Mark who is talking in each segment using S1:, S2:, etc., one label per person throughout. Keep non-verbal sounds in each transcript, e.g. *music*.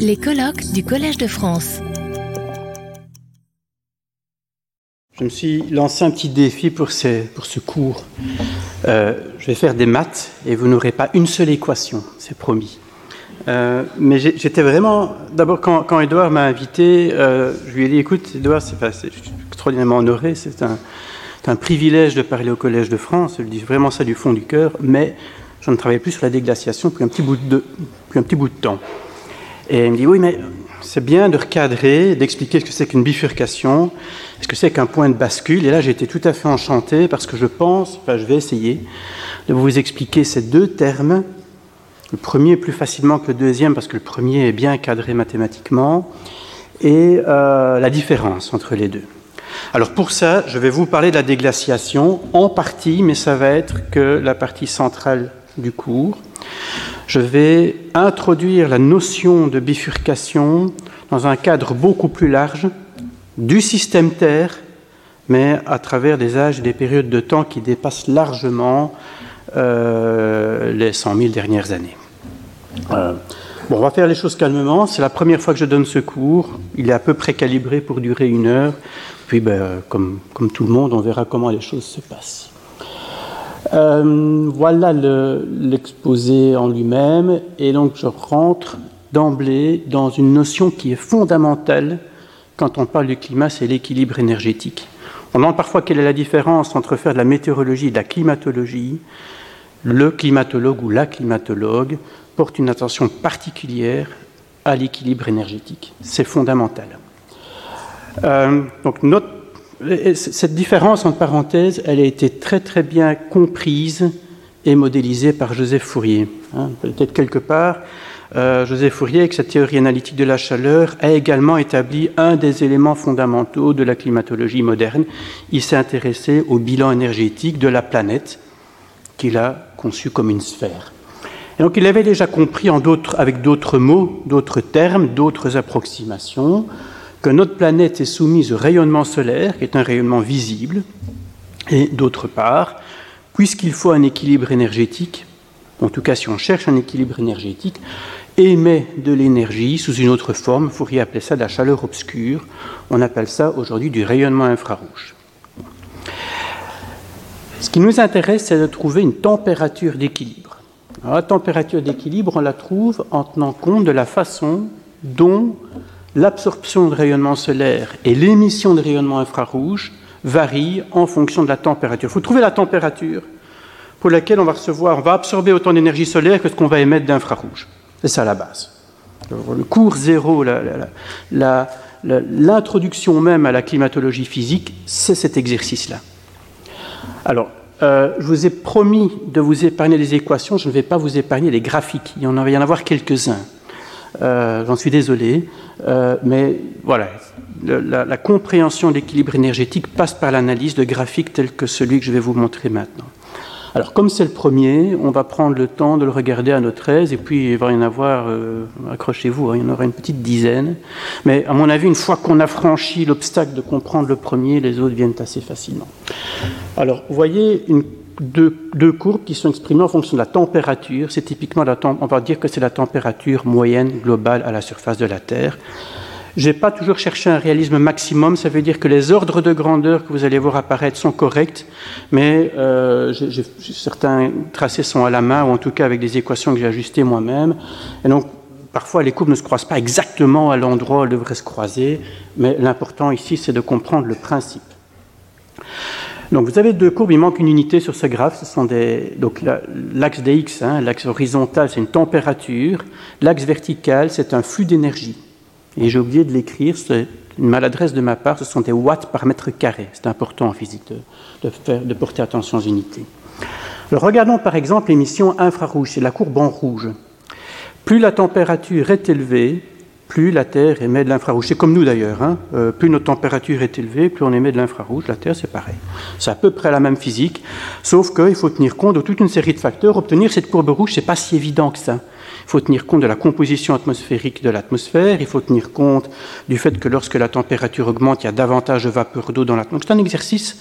S1: Les colloques du Collège de France.
S2: Je me suis lancé un petit défi pour, ce cours. Euh, je vais faire des maths et vous n'aurez pas une seule équation, c'est promis. Euh, mais j'étais vraiment. D'abord, quand, Edouard m'a invité, euh, je lui ai dit écoute, Edouard, c'est extraordinairement honoré, c'est un, privilège de parler au Collège de France, je lui dis vraiment ça du fond du cœur, mais je ne travaille plus sur la déglaciation depuis depuis un petit bout de temps. Et il me dit oui, mais c'est bien de recadrer, d'expliquer ce que c'est qu'une bifurcation, ce que c'est qu'un point de bascule. Et là, j'ai été tout à fait enchanté parce que je pense, enfin, je vais essayer de vous expliquer ces deux termes. Le premier plus facilement que le deuxième parce que le premier est bien cadré mathématiquement et euh, la différence entre les deux. Alors pour ça, je vais vous parler de la déglaciation en partie, mais ça va être que la partie centrale du cours. Je vais introduire la notion de bifurcation dans un cadre beaucoup plus large du système Terre, mais à travers des âges et des périodes de temps qui dépassent largement euh, les 100 000 dernières années. Euh, bon, on va faire les choses calmement. C'est la première fois que je donne ce cours. Il est à peu près calibré pour durer une heure. Puis, ben, comme, comme tout le monde, on verra comment les choses se passent. Euh, voilà l'exposé en lui-même, et donc je rentre d'emblée dans une notion qui est fondamentale quand on parle du climat, c'est l'équilibre énergétique. On demande parfois quelle est la différence entre faire de la météorologie et de la climatologie. Le climatologue ou la climatologue porte une attention particulière à l'équilibre énergétique. C'est fondamental. Euh, donc notre cette différence, en parenthèse, elle a été très très bien comprise et modélisée par Joseph Fourier. Hein. Peut-être quelque part, euh, Joseph Fourier, avec sa théorie analytique de la chaleur, a également établi un des éléments fondamentaux de la climatologie moderne. Il s'est intéressé au bilan énergétique de la planète, qu'il a conçu comme une sphère. Et donc il avait déjà compris en avec d'autres mots, d'autres termes, d'autres approximations, que notre planète est soumise au rayonnement solaire, qui est un rayonnement visible, et d'autre part, puisqu'il faut un équilibre énergétique, en tout cas si on cherche un équilibre énergétique, émet de l'énergie sous une autre forme, pourriez appeler ça de la chaleur obscure, on appelle ça aujourd'hui du rayonnement infrarouge. Ce qui nous intéresse, c'est de trouver une température d'équilibre. La température d'équilibre, on la trouve en tenant compte de la façon dont l'absorption de rayonnement solaire et l'émission de rayonnement infrarouge varient en fonction de la température. Il faut trouver la température pour laquelle on va recevoir, on va absorber autant d'énergie solaire que ce qu'on va émettre d'infrarouge. C'est ça la base. le cours zéro, l'introduction même à la climatologie physique, c'est cet exercice-là. Alors, euh, je vous ai promis de vous épargner les équations, je ne vais pas vous épargner les graphiques. Il y en va y en avoir quelques-uns. Euh, j'en suis désolé, euh, mais voilà, la, compréhension de l'équilibre énergétique passe par l'analyse de graphiques tels que celui que je vais vous montrer maintenant. Alors, comme c'est le premier, on va prendre le temps de le regarder à notre aise, et puis il va y en avoir, euh, accrochez-vous, hein, il y en aura une petite dizaine. Mais à mon avis, une fois qu'on a franchi l'obstacle de comprendre le premier, les autres viennent assez facilement. Alors, vous voyez une deux, courbes qui sont exprimées en fonction de la température. C'est typiquement la on va dire que c'est la température moyenne globale à la surface de la Terre. Je n'ai pas toujours cherché un réalisme maximum, ça veut dire que les ordres de grandeur que vous allez voir apparaître sont corrects, mais euh, certains tracés sont à la main, ou en tout cas avec des équations que j'ai ajustées moi-même. Et donc, parfois, les courbes ne se croisent pas exactement à l'endroit où elles devraient se croiser, mais l'important ici, c'est de comprendre le principe. Donc vous avez deux courbes, il manque une unité sur ce graphe. Ce des, donc l'axe dx, hein, l'axe horizontal, c'est une température. L'axe vertical, c'est un flux d'énergie. Et j'ai oublié de l'écrire, c'est une maladresse de ma part, ce sont des watts par mètre carré. C'est important en physique de, porter attention aux unités. Regardons par exemple l'émission infrarouge, c'est la courbe en rouge. Plus la température est élevée, plus la Terre émet de l'infrarouge. C'est comme nous d'ailleurs. Hein. Euh, plus notre température est élevée, plus on émet de l'infrarouge. La Terre, c'est pareil. C'est à peu près la même physique, sauf qu'il faut tenir compte de toute une série de facteurs. Obtenir cette courbe rouge, c'est pas si évident que ça. Il faut tenir compte de la composition atmosphérique de l'atmosphère. Il faut tenir compte du fait que lorsque la température augmente, il y a davantage de vapeur d'eau dans l'atmosphère. C'est un exercice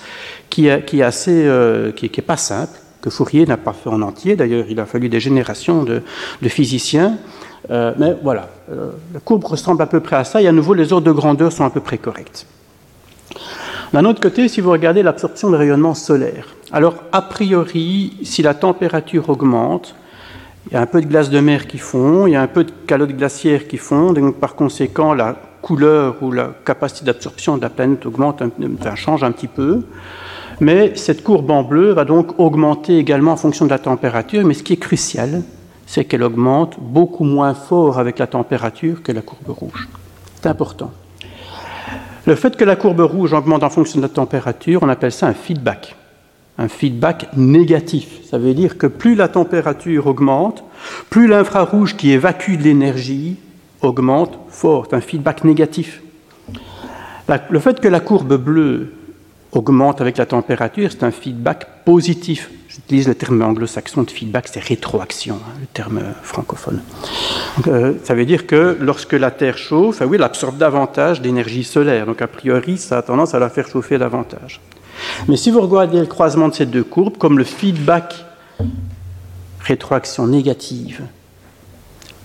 S2: qui est, qui est assez, euh, qui, pas simple que Fourier n'a pas fait en entier. D'ailleurs, il a fallu des générations de physiciens Euh, mais voilà, euh, la courbe ressemble à peu près à ça, et à nouveau, les ordres de grandeur sont à peu près corrects. D'un autre côté, si vous regardez l'absorption de rayonnement solaire, alors a priori, si la température augmente, il y a un peu de glace de mer qui fond, il y a un peu de calottes glaciaires qui fondent, et donc par conséquent, la couleur ou la capacité d'absorption de la planète augmente, change un petit peu. Mais cette courbe en bleu va donc augmenter également en fonction de la température, mais ce qui est crucial, c'est qu'elle augmente beaucoup moins fort avec la température que la courbe rouge. C'est important. Le fait que la courbe rouge augmente en fonction de la température, on appelle ça un feedback. Un feedback négatif. Ça veut dire que plus la température augmente, plus l'infrarouge qui évacue de l'énergie augmente fort. Un feedback négatif. le fait que la courbe bleue augmente avec la température, c'est un feedback positif. J'utilise le terme anglo-saxon de feedback, c'est rétroaction, hein, le terme francophone. Euh, ça veut dire que lorsque la Terre chauffe, ah elle absorbe davantage d'énergie solaire. Donc a priori, ça a tendance à la faire chauffer davantage. Mais si vous regardez le croisement de ces deux courbes, comme le feedback rétroaction négative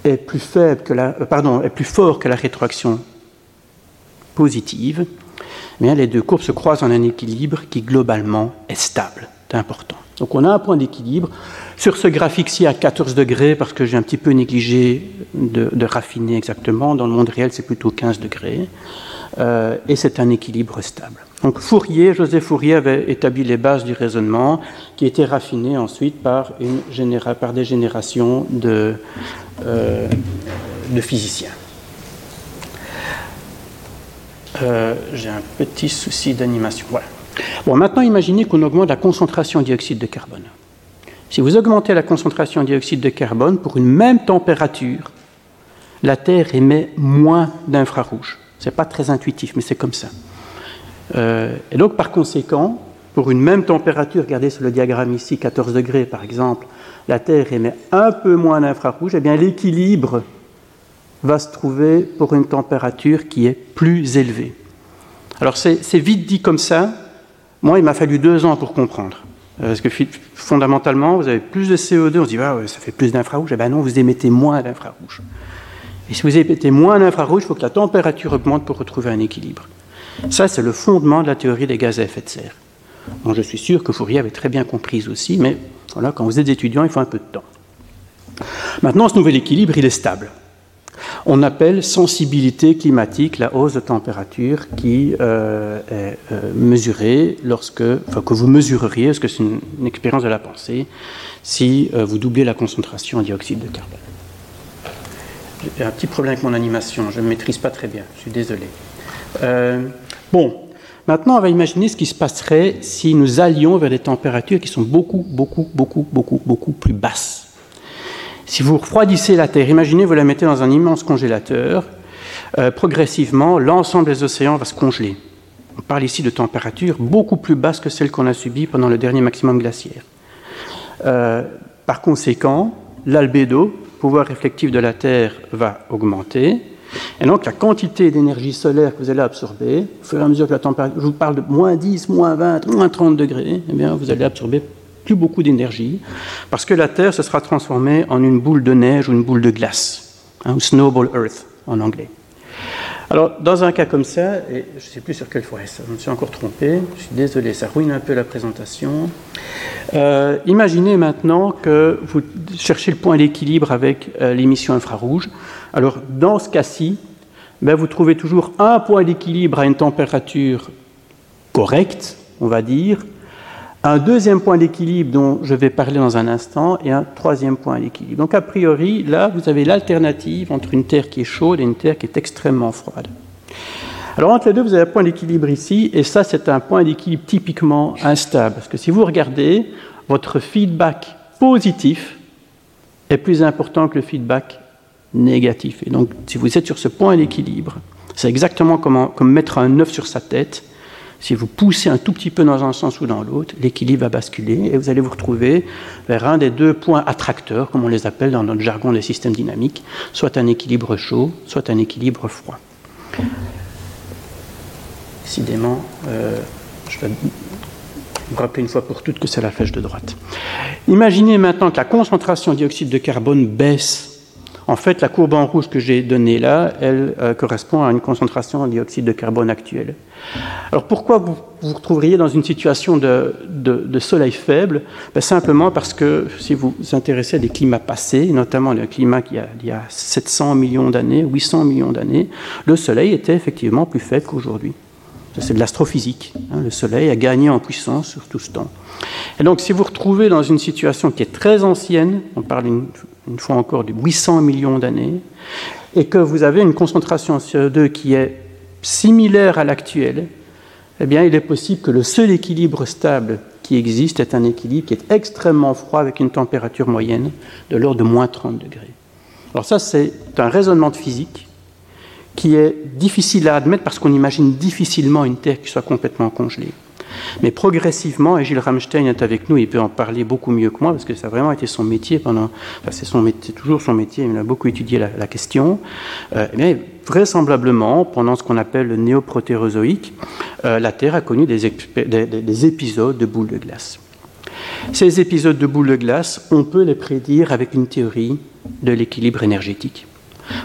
S2: est plus faible que la, euh, pardon, est plus fort que la rétroaction positive, eh les deux courbes se croisent en un équilibre qui globalement est stable. C'est important. Donc on a un point d'équilibre. Sur ce graphique-ci à 14 degrés, parce que j'ai un petit peu négligé de, raffiner exactement, dans le monde réel c'est plutôt 15 degrés, euh, et c'est un équilibre stable. Donc Fourier, Joseph Fourier avait établi les bases du raisonnement qui étaient raffinées ensuite par, des générations de, euh, de physiciens. Euh, j'ai un petit souci d'animation. Voilà. Bon, maintenant, imaginez qu'on augmente la concentration de dioxyde de carbone. Si vous augmentez la concentration de dioxyde de carbone pour une même température, la Terre émet moins d'infrarouge. Ce n'est pas très intuitif, mais c'est comme ça. Euh, et donc, par conséquent, pour une même température, regardez sur le diagramme ici, 14 degrés par exemple, la Terre émet un peu moins d'infrarouge, et eh bien l'équilibre va se trouver pour une température qui est plus élevée. Alors c'est vite dit comme ça. Moi, il m'a fallu deux ans pour comprendre. Euh, parce que fondamentalement, vous avez plus de CO2, on se dit, ah, ça fait plus d'infrarouge. Eh bien non, vous émettez moins d'infrarouge. Et si vous émettez moins d'infrarouge, il faut que la température augmente pour retrouver un équilibre. Ça, c'est le fondement de la théorie des gaz à effet de serre. Je suis sûr que Fourier avait très bien compris aussi, mais voilà, quand vous êtes étudiant, il faut un peu de temps. Maintenant, ce nouvel équilibre, il est stable. On appelle sensibilité climatique la hausse de température qui euh, est euh, mesurée lorsque, que vous mesureriez, parce que c'est une, expérience de la pensée, si euh, vous doublez la concentration en dioxyde de carbone? J'ai un petit problème avec mon animation, je ne maîtrise pas très bien, je suis désolé. bon, maintenant on va imaginer ce qui se passerait si nous allions vers des températures qui sont beaucoup, beaucoup, beaucoup, beaucoup, beaucoup plus basses. Si vous refroidissez la Terre, imaginez, vous la mettez dans un immense congélateur, euh, progressivement, l'ensemble des océans va se congeler. On parle ici de températures beaucoup plus basses que celles qu'on a subies pendant le dernier maximum glaciaire. Euh, par conséquent, l'albédo, pouvoir réflectif de la Terre, va augmenter. Et donc la quantité d'énergie solaire que vous allez absorber, au fur et à mesure que la température, je vous parle de moins 10, moins 20, moins 30 degrés, eh bien, vous allez absorber beaucoup d'énergie, parce que la Terre se sera transformée en une boule de neige ou une boule de glace, hein, ou snowball earth en anglais. Alors, dans un cas comme ça, et je ne sais plus sur quelle ça, je me suis encore trompé, je suis désolé, ça ruine un peu la présentation. Euh, imaginez maintenant que vous cherchez le point d'équilibre avec euh, l'émission infrarouge. Alors, dans ce cas-ci, ben, vous trouvez toujours un point d'équilibre à une température correcte, on va dire, un deuxième point d'équilibre dont je vais parler dans un instant et un troisième point d'équilibre. Donc a priori, là, vous avez l'alternative entre une Terre qui est chaude et une Terre qui est extrêmement froide. Alors entre les deux, vous avez un point d'équilibre ici, et ça, c'est un point d'équilibre typiquement instable. Parce que si vous regardez, votre feedback positif est plus important que le feedback négatif. Et donc, si vous êtes sur ce point d'équilibre, c'est exactement comme, comme mettre un œuf sur sa tête. Si vous poussez un tout petit peu dans un sens ou dans l'autre, l'équilibre va basculer et vous allez vous retrouver vers un des deux points attracteurs, comme on les appelle dans notre jargon des systèmes dynamiques, soit un équilibre chaud, soit un équilibre froid. Décidément, euh, je vais vous rappeler une fois pour toutes que c'est la flèche de droite. Imaginez maintenant que la concentration de dioxyde de carbone baisse En fait, la courbe en rouge que j'ai donnée là, elle euh, correspond à une concentration en dioxyde de carbone actuelle. Alors pourquoi vous vous retrouveriez dans une situation de, soleil faible? Ben, Simplement parce que si vous vous intéressez à des climats passés, notamment les climats qui il y a 700 millions d'années, 800 millions d'années, le soleil était effectivement plus faible qu'aujourd'hui. C'est de l'astrophysique. Hein. Le soleil a gagné en puissance sur tout ce temps. Et donc si vous vous retrouvez dans une situation qui est très ancienne, on parle une, fois encore de 800 millions d'années, et que vous avez une concentration en CO2 qui est similaire à l'actuel, eh bien, il est possible que le seul équilibre stable qui existe est un équilibre qui est extrêmement froid avec une température moyenne de l'ordre de moins 30 degrés. Alors ça, c'est un raisonnement de physique qui est difficile à admettre parce qu'on imagine difficilement une Terre qui soit complètement congelée. Mais progressivement, et Gilles Ramstein est avec nous, il peut en parler beaucoup mieux que moi, parce que ça a vraiment été son métier pendant. C'est son métier, toujours son métier, il a beaucoup étudié la, question. Euh, vraisemblablement, pendant ce qu'on appelle le néoprotérozoïque, euh, la Terre a connu des, des épisodes de boules de glace. Ces épisodes de boules de glace, on peut les prédire avec une théorie de l'équilibre énergétique.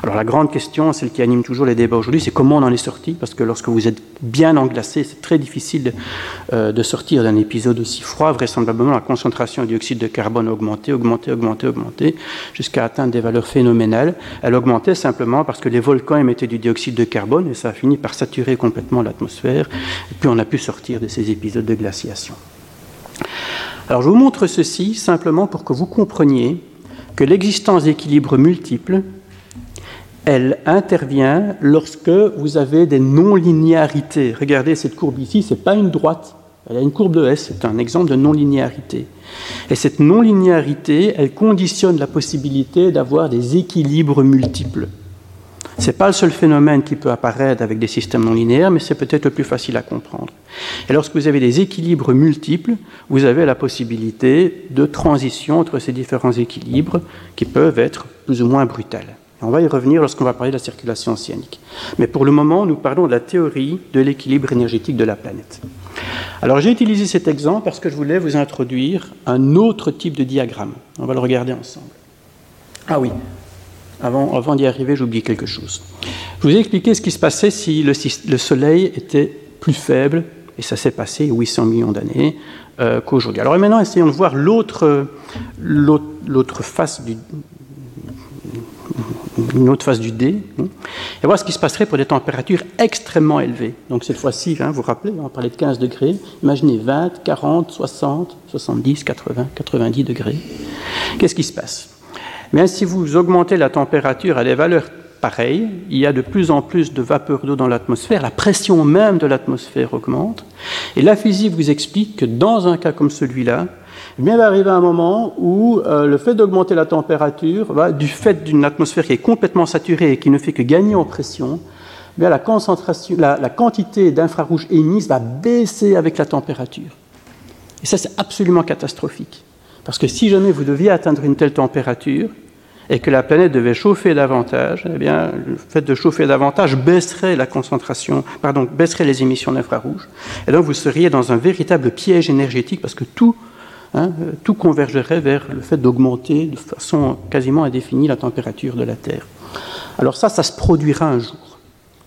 S2: Alors la grande question, celle qui anime toujours les débats aujourd'hui, c'est comment on en est sorti, parce que lorsque vous êtes bien englacé, c'est très difficile euh, de sortir d'un épisode aussi froid. Vraisemblablement, la concentration de dioxyde de carbone a augmenté, augmenté, augmenté, augmenté, jusqu'à atteindre des valeurs phénoménales. Elle augmentait simplement parce que les volcans émettaient du dioxyde de carbone et ça a fini par saturer complètement l'atmosphère. Et puis on a pu sortir de ces épisodes de glaciation. Alors je vous montre ceci simplement pour que vous compreniez que l'existence d'équilibres multiples elle intervient lorsque vous avez des non-linéarités. Regardez cette courbe ici, ce n'est pas une droite, elle a une courbe de S, c'est un exemple de non-linéarité. Et cette non-linéarité, elle conditionne la possibilité d'avoir des équilibres multiples. Ce n'est pas le seul phénomène qui peut apparaître avec des systèmes non linéaires, mais c'est peut-être le plus facile à comprendre. Et lorsque vous avez des équilibres multiples, vous avez la possibilité de transition entre ces différents équilibres qui peuvent être plus ou moins brutales. On va y revenir lorsqu'on va parler de la circulation océanique. Mais pour le moment, nous parlons de la théorie de l'équilibre énergétique de la planète. Alors j'ai utilisé cet exemple parce que je voulais vous introduire un autre type de diagramme. On va le regarder ensemble. Ah oui, avant, d'y arriver, j'oublie quelque chose. Je vous ai expliqué ce qui se passait si le, le Soleil était plus faible, et ça s'est passé 800 millions d'années, euh, qu'aujourd'hui. Alors maintenant, essayons de voir l'autre face du, une autre phase du D, hein, et voir ce qui se passerait pour des températures extrêmement élevées. Donc cette fois-ci, hein, vous vous rappelez, on parlait de 15 degrés, imaginez 20, 40, 60, 70, 80, 90 degrés. Qu'est-ce qui se passe? Bien, Si vous augmentez la température à des valeurs pareilles, il y a de plus en plus de vapeur d'eau dans l'atmosphère, la pression même de l'atmosphère augmente, et la physique vous explique que dans un cas comme celui-là, il va arriver un moment où euh, le fait d'augmenter la température, du fait d'une atmosphère qui est complètement saturée et qui ne fait que gagner en pression, eh bien, la, concentration, la quantité d'infrarouge émise va baisser avec la température. Et ça, c'est absolument catastrophique. Parce que si jamais vous deviez atteindre une telle température, et que la planète devait chauffer davantage, eh bien, le fait de chauffer davantage baisserait la concentration, pardon, baisserait les émissions d'infrarouge. Et donc, vous seriez dans un véritable piège énergétique parce que tout Hein, tout convergerait vers le fait d'augmenter de façon quasiment indéfinie la température de la Terre. Alors ça, ça se produira un jour.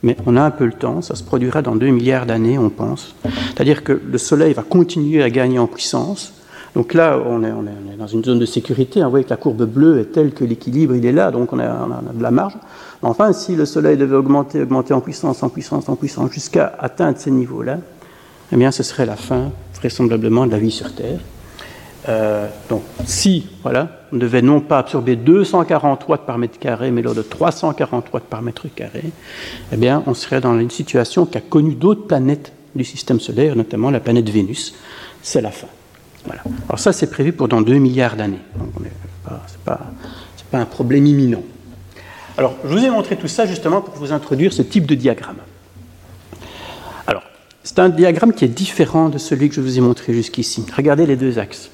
S2: Mais on a un peu le temps, ça se produira dans 2 milliards d'années, on pense. C'est-à-dire que le Soleil va continuer à gagner en puissance. Donc là, on est, dans une zone de sécurité. Vous voyez que la courbe bleue est telle que l'équilibre, il est là, donc on a, on a, de la marge. Enfin, si le Soleil devait augmenter, augmenter en puissance, en puissance, en puissance, jusqu'à atteindre ces niveaux-là, eh bien, ce serait la fin, vraisemblablement, de la vie sur Terre. Euh, donc, si voilà, on devait non pas absorber 240 watts par mètre carré, mais lors de 340 watts par mètre carré, eh bien, on serait dans une situation qui a connu d'autres planètes du système solaire, notamment la planète Vénus. C'est la fin. Voilà. Alors ça, c'est prévu pour dans 2 milliards d'années. Ce n'est pas un problème imminent. Alors, je vous ai montré tout ça justement pour vous introduire ce type de diagramme. Alors, c'est un diagramme qui est différent de celui que je vous ai montré jusqu'ici. Regardez les deux axes.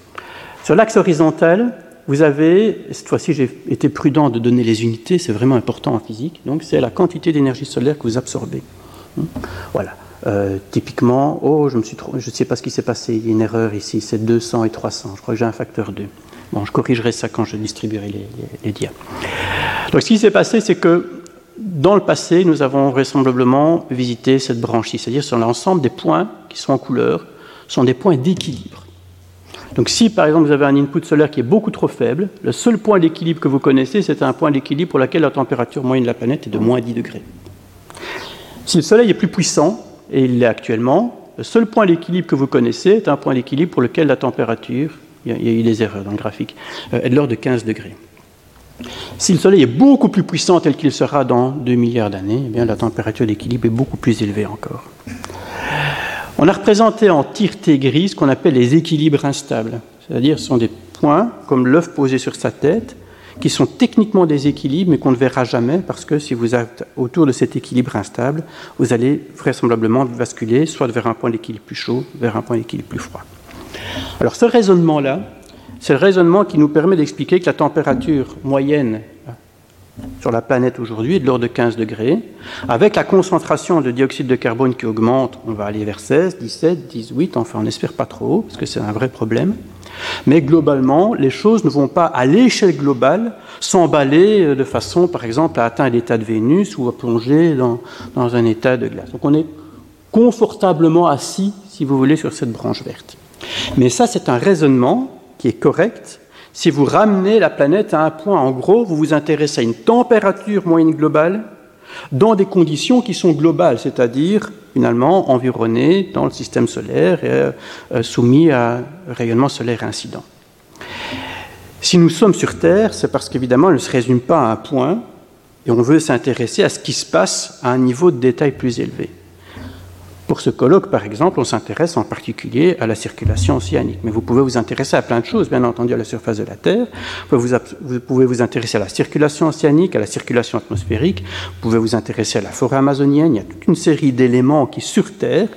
S2: Sur l'axe horizontal, vous avez, cette fois-ci j'ai été prudent de donner les unités, c'est vraiment important en physique, donc c'est la quantité d'énergie solaire que vous absorbez. Hmm. Voilà. Euh, typiquement, oh, je ne sais pas ce qui s'est passé, il y a une erreur ici, c'est 200 et 300, je crois que j'ai un facteur 2. Bon, je corrigerai ça quand je distribuerai les, les. Donc ce qui s'est passé, c'est que dans le passé, nous avons vraisemblablement visité cette branche-ci, c'est-à-dire sur l'ensemble des points qui sont en couleur, sont des points d'équilibre. Donc si par exemple vous avez un input solaire qui est beaucoup trop faible, le seul point d'équilibre que vous connaissez, c'est un point d'équilibre pour lequel la température moyenne de la planète est de moins 10 degrés. Si le Soleil est plus puissant, et il l'est actuellement, le seul point d'équilibre que vous connaissez est un point d'équilibre pour lequel la température, il y a eu des erreurs dans le graphique, euh, est de l'ordre de 15 degrés. Si le Soleil est beaucoup plus puissant tel qu'il sera dans 2 milliards d'années, eh la température d'équilibre est beaucoup plus élevée encore. On a représenté en T grise ce qu'on appelle les équilibres instables, c'est-à-dire ce sont des points comme l'œuf posé sur sa tête qui sont techniquement des équilibres mais qu'on ne verra jamais parce que si vous êtes autour de cet équilibre instable, vous allez vraisemblablement basculer soit vers un point d'équilibre plus chaud, vers un point d'équilibre plus froid. Alors ce raisonnement-là, c'est le raisonnement qui nous permet d'expliquer que la température moyenne sur la planète aujourd'hui de l'ordre de 15 degrés. Avec la concentration de dioxyde de carbone qui augmente, on va aller vers 16, 17, 18, enfin on n'espère pas trop parce que c'est un vrai problème. Mais globalement, les choses ne vont pas à l'échelle globale s'emballer euh, de façon, par exemple, à atteindre l'état de Vénus ou à plonger dans, dans un état de glace. Donc on est confortablement assis, si vous voulez, sur cette branche verte. Mais ça, c'est un raisonnement qui est correct si vous ramenez la planète à un point, en gros, vous vous intéressez à une température moyenne globale dans des conditions qui sont globales, c'est-à-dire finalement environnée dans le système solaire et euh, soumis à rayonnement solaire incident. Si nous sommes sur Terre, c'est parce qu'évidemment, elle ne se résume pas à un point et on veut s'intéresser à ce qui se passe à un niveau de détail plus élevé. Pour ce colloque, par exemple, on s'intéresse en particulier à la circulation océanique. Mais vous pouvez vous intéresser à plein de choses, bien entendu, à la surface de la Terre. Vous pouvez vous, intéresser à la circulation océanique, à la circulation atmosphérique. Vous pouvez vous intéresser à la forêt amazonienne. Il y a toute une série d'éléments qui, sur Terre,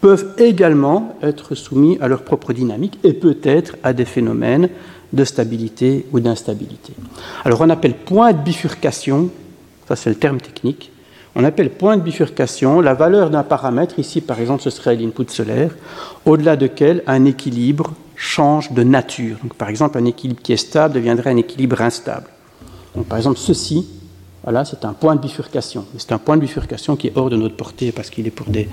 S2: peuvent également être soumis à leur propre dynamique et peut-être à des phénomènes de stabilité ou d'instabilité. Alors on appelle point de bifurcation, ça c'est le terme technique, on appelle point de bifurcation la valeur d'un paramètre, ici par exemple ce serait l'input solaire, au-delà duquel un équilibre change de nature. Donc, par exemple, un équilibre qui est stable deviendrait un équilibre instable. Par exemple, ceci, voilà, c'est un point de bifurcation. C'est un point de bifurcation qui est hors de notre portée parce qu'il est pour des,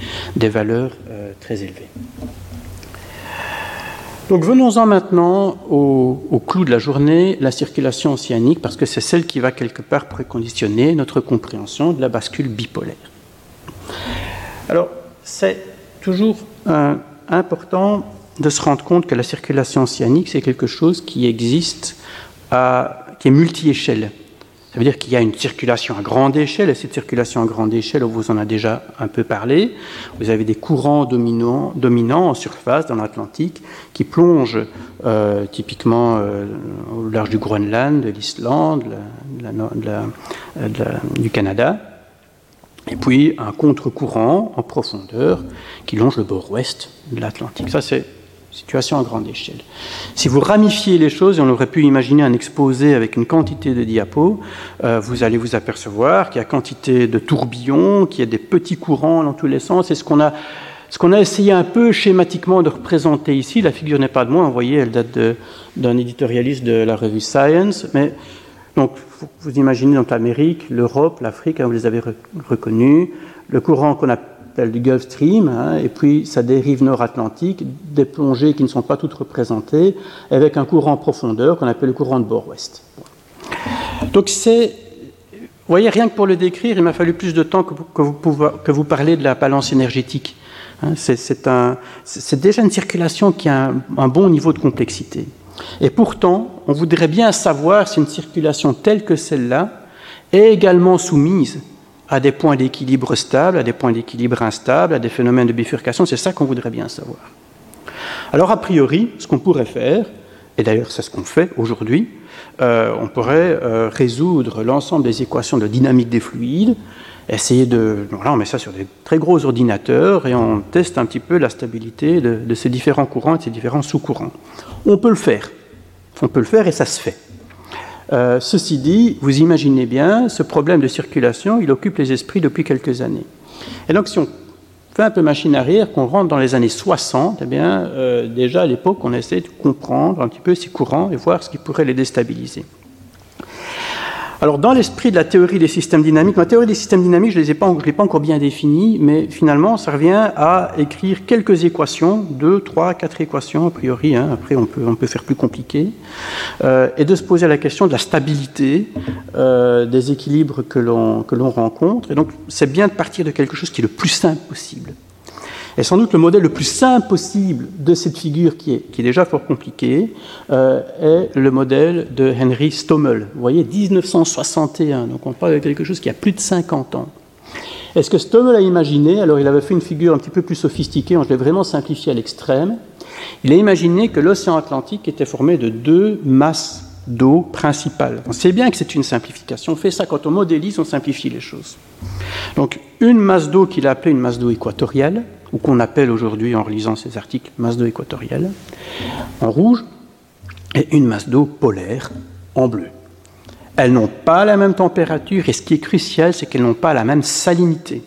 S2: valeurs euh, très élevées. Donc venons-en maintenant au, clou de la journée, la circulation océanique, parce que c'est celle qui va quelque part préconditionner notre compréhension de la bascule bipolaire. Alors c'est toujours euh, important de se rendre compte que la circulation océanique, c'est quelque chose qui existe, qui est multi-échelle. Ça veut dire qu'il y a une circulation à grande échelle, et cette circulation à grande échelle, on vous en a déjà un peu parlé. Vous avez des courants dominants, en surface dans l'Atlantique qui plongent euh, typiquement euh, au large du Groenland, de l'Islande, du Canada. Et puis un contre-courant en profondeur qui longe le bord ouest de l'Atlantique. Ça, c'est situation à grande échelle. Si vous ramifiez les choses, et on aurait pu imaginer un exposé avec une quantité de diapos, euh, vous allez vous apercevoir qu'il y a quantité de tourbillons, qu'il y a des petits courants dans tous les sens. Et ce qu'on a, ce qu'on a essayé un peu schématiquement de représenter ici, la figure n'est pas de moi, vous voyez, elle date d'un éditorialiste de la revue Science, mais donc vous imaginez l'Amérique, l'Europe, l'Afrique, hein, vous les avez reconnus, le courant qu'on a du Gulf Stream, hein, et puis ça dérive nord-atlantique, des plongées qui ne sont pas toutes représentées, avec un courant en profondeur qu'on appelle le courant de bord ouest. Donc c'est, vous voyez, rien que pour le décrire, il m'a fallu plus de temps que, vous, que vous parlez de la balance énergétique. Hein, c'est déjà une circulation qui a un, un bon niveau de complexité. Et pourtant, on voudrait bien savoir si une circulation telle que celle-là est également soumise à des points d'équilibre stables, à des points d'équilibre instables, à des phénomènes de bifurcation. C'est ça qu'on voudrait bien savoir. Alors, a priori, ce qu'on pourrait faire, et d'ailleurs c'est ce qu'on fait aujourd'hui, euh, on pourrait euh, résoudre l'ensemble des équations de dynamique des fluides, essayer de... Voilà, on met ça sur des très gros ordinateurs et on teste un petit peu la stabilité de, de ces différents courants et de ces différents sous-courants. On peut le faire. On peut le faire et ça se fait. Euh, ceci dit, vous imaginez bien, ce problème de circulation, il occupe les esprits depuis quelques années. Et donc, si on fait un peu machine arrière, qu'on rentre dans les années 60, eh bien, euh, déjà à l'époque, on essaie de comprendre un petit peu ces courants et voir ce qui pourrait les déstabiliser. Alors, dans l'esprit de la théorie des systèmes dynamiques, ma théorie des systèmes dynamiques, je ne l'ai pas, encore bien définie, mais finalement, ça revient à écrire quelques équations, deux, trois, quatre équations, a priori, hein, après on peut, on peut faire plus compliqué, euh, et de se poser la question de la stabilité euh, des équilibres que l'on rencontre. Et donc, c'est bien de partir de quelque chose qui est le plus simple possible. Et sans doute le modèle le plus simple possible de cette figure, qui est, déjà fort compliquée, euh, est le modèle de Henry Stommel. Vous voyez, 1961, donc on parle de quelque chose qui a plus de 50 ans. est ce que Stommel a imaginé, alors il avait fait une figure un petit peu plus sophistiquée, je l'ai vraiment simplifié à l'extrême, il a imaginé que l'océan Atlantique était formé de deux masses d'eau principales. On sait bien que c'est une simplification. On fait ça quand on modélise, on simplifie les choses. Donc une masse d'eau qu'il a appelée une masse d'eau équatoriale, ou qu'on appelle aujourd'hui en relisant ces articles masse d'eau équatoriale, en rouge, et une masse d'eau polaire en bleu. Elles n'ont pas la même température et ce qui est crucial, c'est qu'elles n'ont pas la même salinité.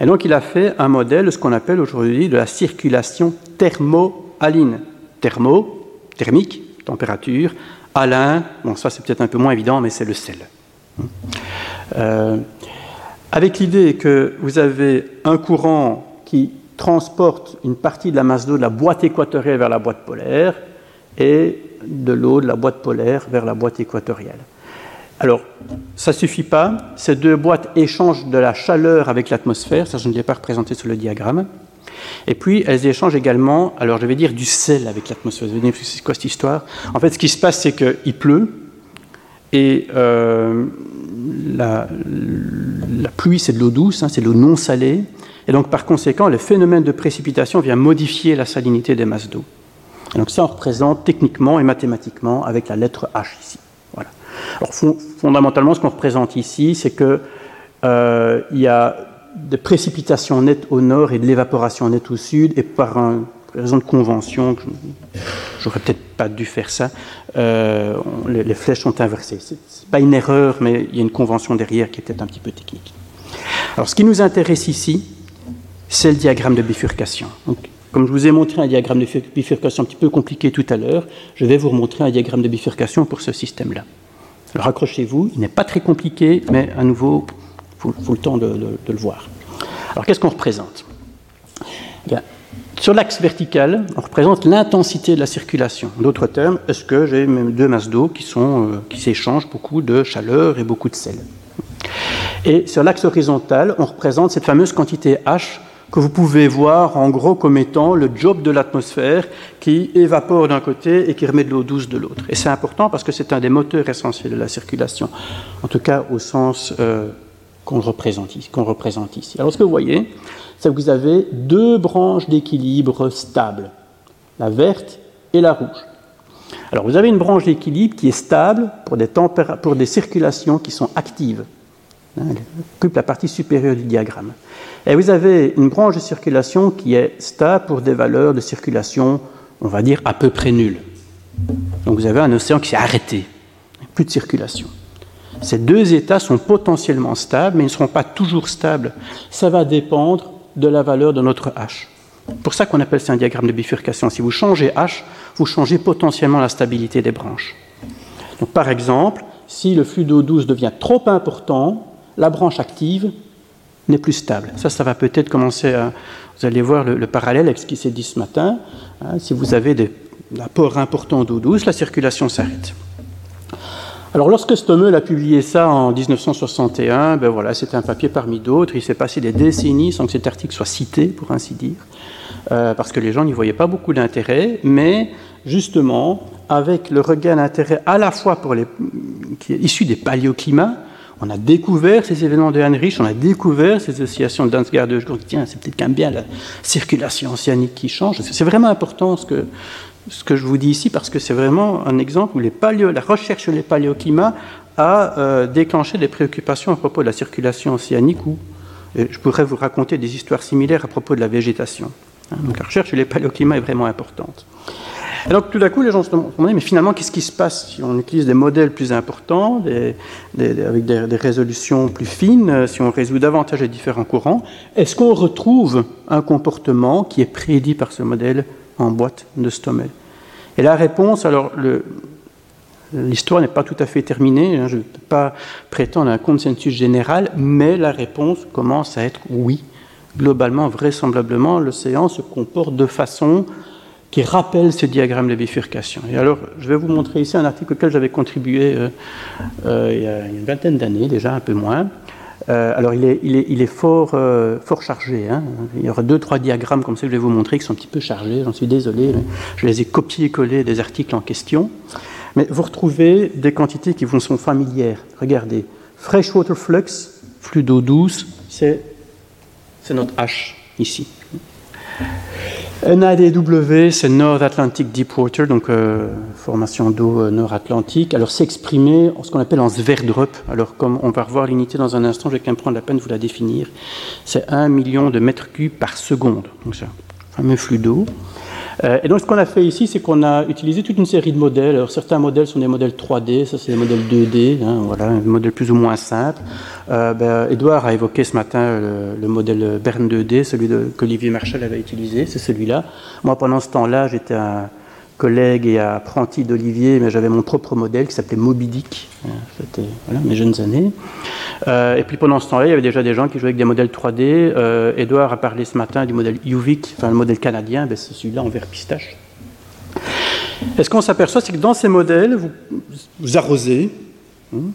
S2: Et donc il a fait un modèle de ce qu'on appelle aujourd'hui de la circulation thermo-aline. Thermo, thermique, température, alin, bon ça c'est peut-être un peu moins évident, mais c'est le sel. Euh, avec l'idée que vous avez un courant qui transporte une partie de la masse d'eau de la boîte équatoriale vers la boîte polaire et de l'eau de la boîte polaire vers la boîte équatoriale. Alors, ça ne suffit pas. Ces deux boîtes échangent de la chaleur avec l'atmosphère, ça je ne l'ai pas représenté sur le diagramme. Et puis, elles échangent également, alors je vais dire du sel avec l'atmosphère. Vous allez c'est quoi cette histoire? En fait, ce qui se passe, c'est qu'il pleut, et euh, la, pluie, c'est de l'eau douce, hein, c'est de l'eau non salée, et donc, par conséquent, le phénomène de précipitation vient modifier la salinité des masses d'eau. donc, ça, on représente techniquement et mathématiquement avec la lettre H ici. Voilà. Alors, fondamentalement, ce qu'on représente ici, c'est qu'il euh, y a des précipitations nettes au nord et de l'évaporation nette au sud, et par une raison de convention, j'aurais peut-être pas dû faire ça, euh, les, flèches sont inversées. Ce n'est pas une erreur, mais il y a une convention derrière qui est peut-être un petit peu technique. Alors, ce qui nous intéresse ici, c'est le diagramme de bifurcation. comme je vous ai montré un diagramme de bifurcation un petit peu compliqué tout à l'heure, je vais vous remontrer un diagramme de bifurcation pour ce système-là. Alors accrochez-vous, il n'est pas très compliqué, mais à nouveau, il faut, le temps de, le voir. Alors qu'est-ce qu'on représente? Eh Sur l'axe vertical, on représente l'intensité de la circulation. En d'autres termes, est-ce que j'ai deux masses d'eau qui, euh, qui s'échangent beaucoup de chaleur et beaucoup de sel? Et sur l'axe horizontal, on représente cette fameuse quantité H que vous pouvez voir en gros comme étant le job de l'atmosphère qui évapore d'un côté et qui remet de l'eau douce de l'autre. Et c'est important parce que c'est un des moteurs essentiels de la circulation, en tout cas au sens euh, qu'on représente, ici. Alors ce que vous voyez, c'est que vous avez deux branches d'équilibre stables, la verte et la rouge. Alors vous avez une branche d'équilibre qui est stable pour des, pour des circulations qui sont actives. Hein, elle occupe la partie supérieure du diagramme. Et vous avez une branche de circulation qui est stable pour des valeurs de circulation, on va dire, à peu près nulles. Donc vous avez un océan qui s'est arrêté, plus de circulation. Ces deux états sont potentiellement stables, mais ils ne seront pas toujours stables. Ça va dépendre de la valeur de notre H. pour ça qu'on appelle ça un diagramme de bifurcation. Si vous changez H, vous changez potentiellement la stabilité des branches. Par exemple, si le flux d'eau douce devient trop important, la branche active n'est plus stable. Ça, ça va peut-être commencer à... Vous allez voir le, parallèle avec ce qui s'est dit ce matin. Hein. si vous avez des apports importants d'eau douce, la circulation s'arrête. Alors, lorsque Stommel a publié ça en 1961, ben voilà, c'était un papier parmi d'autres. Il s'est passé des décennies sans que cet article soit cité, pour ainsi dire, euh, parce que les gens n'y voyaient pas beaucoup d'intérêt. Mais justement, avec le regain d'intérêt à la fois pour les, qui issu des paléoclimats, on a découvert ces événements de Heinrich, on a découvert ces associations de Dansgaard de tiens, c'est peut-être quand même bien la circulation océanique qui change. C'est vraiment important ce que, ce que je vous dis ici parce que c'est vraiment un exemple où la recherche sur les paléoclimats a euh, déclenché des préoccupations à propos de la circulation océanique je pourrais vous raconter des histoires similaires à propos de la végétation. Hein, donc la recherche sur les paléoclimats est vraiment importante. Et donc tout d'un coup, les gens se demandent, mais finalement, qu'est-ce qui se passe si on utilise des modèles plus importants, avec des, des, résolutions plus fines, si on résout davantage les différents courants? Est-ce qu'on retrouve un comportement qui est prédit par ce modèle en boîte de Stommel Et la réponse, alors l'histoire n'est pas tout à fait terminée, hein, je ne peux pas prétendre à un consensus général, mais la réponse commence à être oui. Globalement, vraisemblablement, l'océan se comporte de façon qui rappelle ce diagramme de bifurcation. Et alors, je vais vous montrer ici un article auquel j'avais contribué euh, euh, il y a une vingtaine d'années, déjà un peu moins. Euh, alors, il est, est fort, chargé. Hein. Il y aura deux, trois diagrammes comme ça que je vais vous montrer qui sont un petit peu chargés. J'en suis désolé. Je les ai copiés-collés des articles en question. Mais vous retrouvez des quantités qui vous sont familières. Regardez. Freshwater flux, flux d'eau douce, c'est notre H ici. NADW, c'est North Atlantic Deep Water, donc euh, formation d'eau euh, nord-atlantique. Alors, c'est exprimé en ce qu'on appelle en Sverdrup. Alors, comme on va revoir l'unité dans un instant, je vais quand même prendre la peine de vous la définir. C'est 1 million de mètres cubes par seconde. Donc, c'est un fameux flux d'eau. Euh, et donc, ce qu'on a fait ici, c'est qu'on a utilisé toute une série de modèles. Alors, certains modèles sont des modèles 3D, ça, c'est des modèles 2D, hein, voilà, un modèle plus ou moins simple. Euh, ben, Edouard a évoqué ce matin le, modèle Bern 2D, celui qu'Olivier Marshall avait utilisé, c'est celui-là. Moi, pendant ce temps-là, j'étais un collègue et apprenti d'Olivier, mais j'avais mon propre modèle qui s'appelait Moby Dick. C'était mes jeunes années. Euh, et puis pendant ce temps-là, il y avait déjà des gens qui jouaient avec des modèles 3D. Euh, Edouard a parlé ce matin du modèle UVIC, enfin le modèle canadien, ben, c'est celui-là en vert pistache. Et ce qu'on s'aperçoit, c'est que dans ces modèles, vous, arrosez, hein,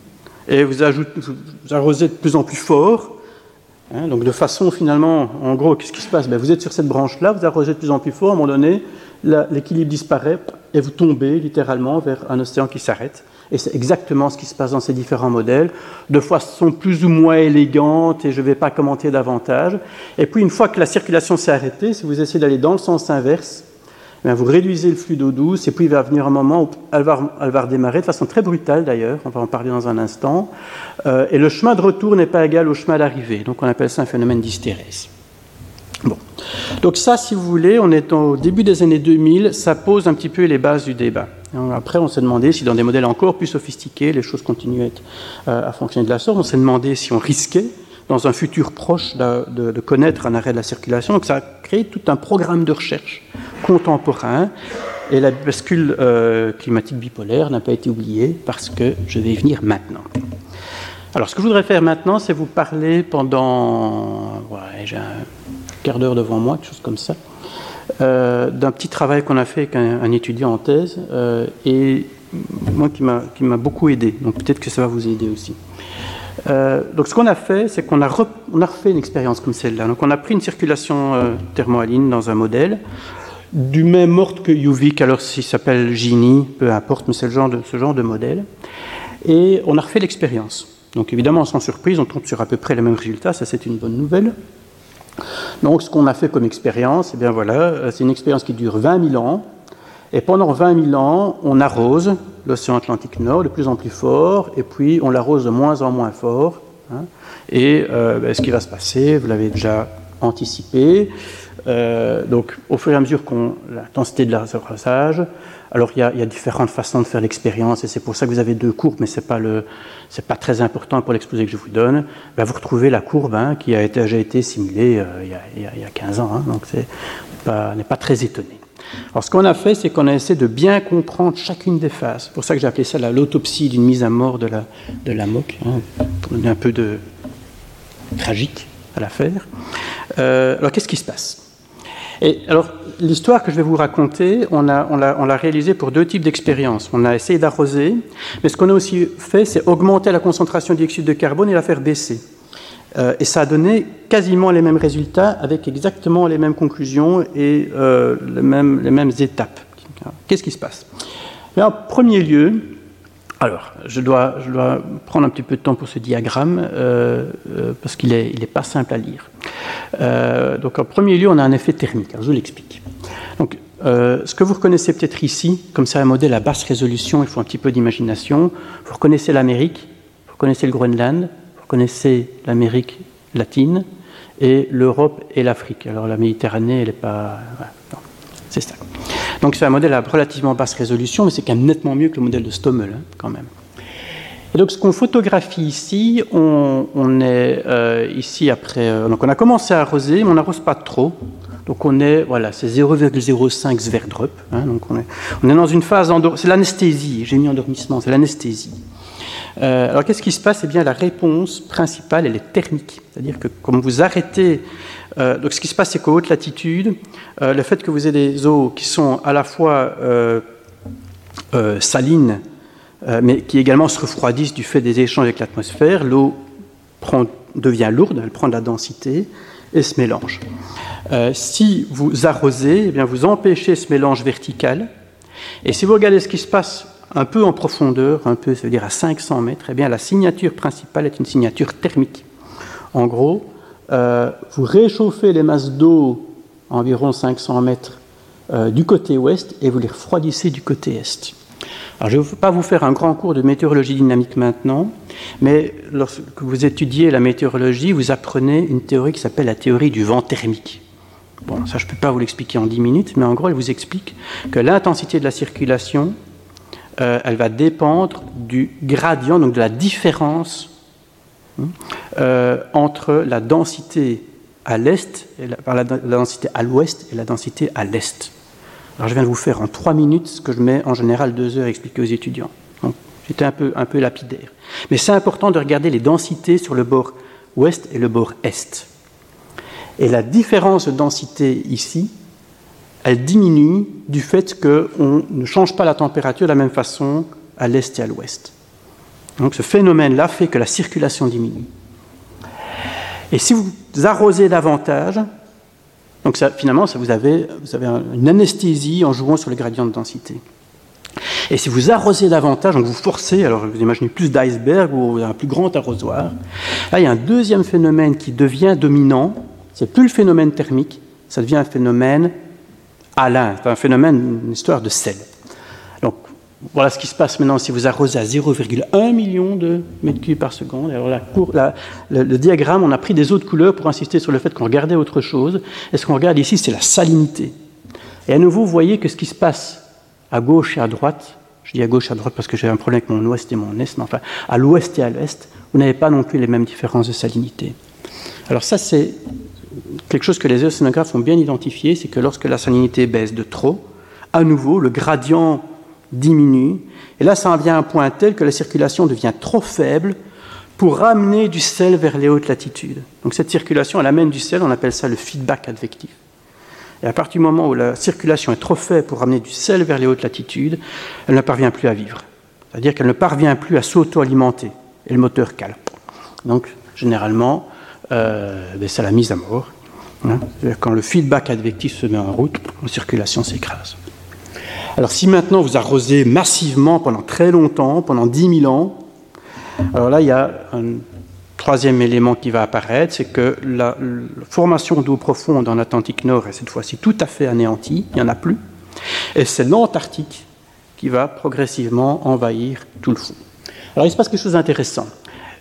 S2: et vous, vous, arrosez de plus en plus fort. Hein, donc de façon finalement, en gros, qu'est-ce qui se passe? Ben, Vous êtes sur cette branche-là, vous arrosez de plus en plus fort, à un moment donné, l'équilibre disparaît et vous tombez littéralement vers un océan qui s'arrête. Et c'est exactement ce qui se passe dans ces différents modèles, de façon plus ou moins élégante, et je ne vais pas commenter davantage. Et puis, une fois que la circulation s'est arrêtée, si vous essayez d'aller dans le sens inverse, eh vous réduisez le flux d'eau douce, et puis il va venir un moment où elle va, elle redémarrer de façon très brutale d'ailleurs, on va en parler dans un instant, euh, et le chemin de retour n'est pas égal au chemin d'arrivée, donc on appelle ça un phénomène d'hystérèse. Donc ça, si vous voulez, on est au début des années 2000, ça pose un petit peu les bases du débat. Après, on s'est demandé si dans des modèles encore plus sophistiqués, les choses continuaient euh, à fonctionner de la sorte. On s'est demandé si on risquait, dans un futur proche, de, connaître un arrêt de la circulation. Donc ça a créé tout un programme de recherche contemporain. Et la bascule euh, climatique bipolaire n'a pas été oubliée parce que je vais y venir maintenant. Alors, ce que je voudrais faire maintenant, c'est vous parler pendant. Ouais, j'ai un quart d'heure devant moi, quelque chose comme ça, euh, d'un petit travail qu'on a fait avec un, étudiant en thèse, euh, et moi qui m'a beaucoup aidé. Donc peut-être que ça va vous aider aussi. Euh, donc ce qu'on a fait, c'est qu'on a, a refait une expérience comme celle-là. Donc on a pris une circulation thermohaline dans un modèle du même ordre que UVIC, alors s'il s'appelle Gini, peu importe, mais c'est ce genre de modèle. Et on a refait l'expérience. Donc évidemment, sans surprise, on tombe sur à peu près les mêmes résultats, ça c'est une bonne nouvelle. Donc, ce qu'on a fait comme expérience, eh bien voilà, euh, c'est une expérience qui dure 20 000 ans. Et pendant 20 000 ans, on arrose l'océan Atlantique Nord de plus en plus fort, et puis on l'arrose de moins en moins fort. Hein. Et euh, ben, ce qui va se passer, vous l'avez déjà anticipé. Euh, donc, au fur et à mesure qu'on l'intensité de l'arrosage, alors il y, a, différentes façons de faire l'expérience, et c'est pour ça que vous avez deux courbes, mais ce n'est pas, pas, très important pour l'exposé que je vous donne. Ben, vous retrouvez la courbe hein, qui a déjà été simulée euh, il, y a, 15 ans, hein, donc on n'est pas très étonné. Alors ce qu'on a fait, c'est qu'on a essayé de bien comprendre chacune des phases. C'est pour ça que j'ai appelé ça l'autopsie d'une mise à mort de la, de la MOC, hein, pour donner un peu de tragique à l'affaire. Euh, alors qu'est-ce qui se passe? Et alors, l'histoire que je vais vous raconter, on l'a on réalisée pour deux types d'expériences. On a essayé d'arroser, mais ce qu'on a aussi fait, c'est augmenter la concentration de dioxyde de carbone et la faire baisser. Euh, et ça a donné quasiment les mêmes résultats avec exactement les mêmes conclusions et euh, les, mêmes, étapes. Qu'est-ce qui se passe? En premier lieu, alors, je dois, prendre un petit peu de temps pour ce diagramme euh, euh, parce qu'il n'est est pas simple à lire. Euh, donc, en premier lieu, on a un effet thermique. je vous l'explique. Donc, ce que vous reconnaissez peut-être ici, comme c'est un modèle à basse résolution, il faut un petit peu d'imagination. Vous reconnaissez l'Amérique, vous reconnaissez le Groenland, vous reconnaissez l'Amérique latine et l'Europe et l'Afrique. Alors, la Méditerranée, elle n'est pas. c'est ça. Donc c'est un modèle à relativement basse résolution, mais c'est quand même nettement mieux que le modèle de Stommel, hein, quand même. Et donc ce qu'on photographie ici, on, est euh, ici après, euh, donc on a commencé à arroser, mais on n'arrose pas trop. Donc on est, voilà, c'est 0,05 Sverdrup. Hein, donc on est, on est dans une phase, c'est l'anesthésie, j'ai mis endormissement, c'est l'anesthésie. Euh, alors qu'est-ce qui se passe? Eh bien la réponse principale, elle est thermique. C'est-à-dire que comme vous arrêtez, donc ce qui se passe c'est qu'à haute latitude, le fait que vous ayez des eaux qui sont à la fois salines, euh, mais qui également se refroidissent du fait des échanges avec l'atmosphère. L'eau devient lourde, elle prend de la densité et se mélange. Euh, si vous arrosez, eh bien vous empêchez ce mélange vertical. Et si vous regardez ce qui se passe un peu en profondeur, un peu, ça veut dire à 500 mètres, eh bien la signature principale est une signature thermique. En gros, euh, vous réchauffez les masses d'eau environ 500 mètres du côté ouest et vous les refroidissez du côté est je ne vais pas vous faire un grand cours de météorologie dynamique maintenant, mais lorsque vous étudiez la météorologie, vous apprenez une théorie qui s'appelle la théorie du vent thermique. Bon, ça je ne peux pas vous l'expliquer en 10 minutes, mais en gros, elle vous explique que l'intensité de la circulation, euh, elle va dépendre du gradient, donc de la différence euh, entre la densité à l'est, la densité à l'ouest et la densité à l'est. Alors je viens de vous faire en trois minutes ce que je mets en général deux heures à expliquer aux étudiants. J'étais un peu, un peu lapidaire. Mais c'est important de regarder les densités sur le bord ouest et le bord est. Et la différence de densité ici, elle diminue du fait qu'on ne change pas la température de la même façon à l'est et à l'ouest. Donc ce phénomène-là fait que la circulation diminue. Et si vous arrosez davantage, donc finalement, vous, avez, une anesthésie en jouant sur les gradients de densité. Et si vous arrosez davantage, donc vous forcez, alors vous imaginez plus d'iceberg ou un plus grand arrosoir, là il y a un deuxième phénomène qui devient dominant, c'est plus le phénomène thermique, ça devient un phénomène alin, un phénomène, une histoire de sel. Voilà ce qui se passe maintenant si vous arrosez à 0,1 million de mètres cubes par seconde. Alors la, le, diagramme, on a pris des autres couleurs pour insister sur le fait qu'on regardait autre chose. Et ce qu'on regarde ici, c'est la salinité. Et à nouveau, vous voyez que ce qui se passe à gauche et à droite, je dis à gauche et à droite parce que j'ai un problème avec mon ouest et mon est, mais enfin, à l'ouest et à l'est, vous n'avez pas non plus les mêmes différences de salinité. Alors ça, c'est quelque chose que les océanographes ont bien identifié, c'est que lorsque la salinité baisse de trop, à nouveau, le gradient diminue. Et là, ça en vient à un point tel que la circulation devient trop faible pour ramener du sel vers les hautes latitudes. Donc cette circulation, elle amène du sel, on appelle ça le feedback advectif. Et à partir du moment où la circulation est trop faible pour ramener du sel vers les hautes latitudes, elle ne parvient plus à vivre. C'est-à-dire qu'elle ne parvient plus à s'auto-alimenter. Et le moteur cale. Donc, généralement, euh, ben, c'est la mise à mort. Hein. Quand le feedback advectif se met en route, la circulation s'écrase. Alors si maintenant vous arrosez massivement pendant très longtemps, pendant 10 000 ans, alors là il y a un troisième élément qui va apparaître, c'est que la, formation d'eau profonde en Atlantique Nord est cette fois-ci tout à fait anéantie, il n'y en a plus, et c'est l'Antarctique qui va progressivement envahir tout le fond. Alors il se passe quelque chose d'intéressant.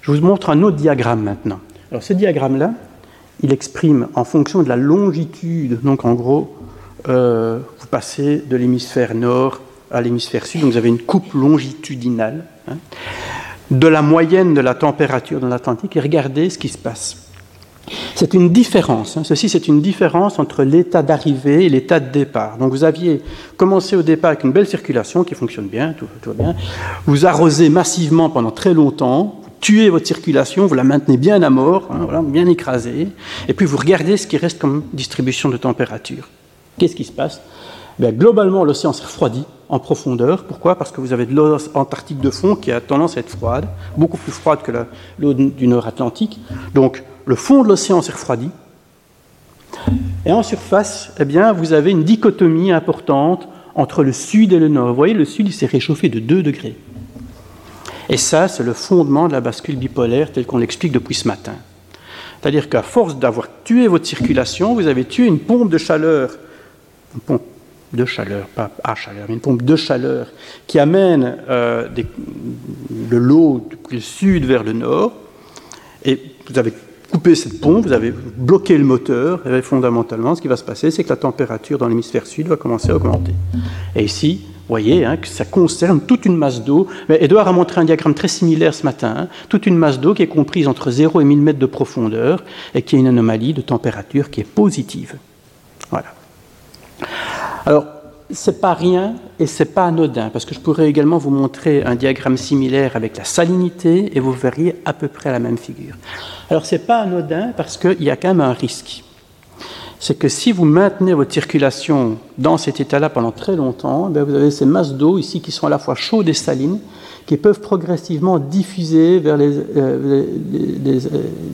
S2: Je vous montre un autre diagramme maintenant. Alors ce diagramme-là, il exprime en fonction de la longitude, donc en gros euh, vous passez de l'hémisphère nord à l'hémisphère sud, donc vous avez une coupe longitudinale hein, de la moyenne de la température dans l'Atlantique, et regardez ce qui se passe. C'est une différence, hein. ceci c'est une différence entre l'état d'arrivée et l'état de départ. Donc vous aviez commencé au départ avec une belle circulation qui fonctionne bien, tout, va bien, vous arrosez massivement pendant très longtemps, vous tuez votre circulation, vous la maintenez bien à mort, hein, bien écrasée, et puis vous regardez ce qui reste comme distribution de température. Qu'est-ce qui se passe? Ben, Globalement, l'océan s'est refroidi en profondeur. Pourquoi? Parce que vous avez de l'eau antarctique de fond qui a tendance à être froide, beaucoup plus froide que l'eau du nord Atlantique. Donc, le fond de l'océan s'est refroidi. Et en surface, eh bien, vous avez une dichotomie importante entre le sud et le nord. Vous voyez, le sud s'est réchauffé de 2 degrés. Et ça, c'est le fondement de la bascule bipolaire tel qu'on l'explique depuis ce matin. C'est-à-dire qu'à force d'avoir tué votre circulation, vous avez tué une pompe de chaleur une pompe de chaleur, pas à chaleur, mais une pompe de chaleur qui amène euh, de l'eau du sud vers le nord. Et vous avez coupé cette pompe, vous avez bloqué le moteur, et fondamentalement, ce qui va se passer, c'est que la température dans l'hémisphère sud va commencer à augmenter. Et ici, vous voyez hein, que ça concerne toute une masse d'eau. Edouard a montré un diagramme très similaire ce matin. Hein. toute une masse d'eau qui est comprise entre 0 et 1000 mètres de profondeur et qui a une anomalie de température qui est positive. Voilà. Alors, c'est pas rien et c'est pas anodin, parce que je pourrais également vous montrer un diagramme similaire avec la salinité et vous verriez à peu près la même figure. Alors, c'est pas anodin parce qu'il y a quand même un risque. C'est que si vous maintenez votre circulation dans cet état-là pendant très longtemps, eh vous avez ces masses d'eau ici qui sont à la fois chaudes et salines, qui peuvent progressivement diffuser vers les, euh,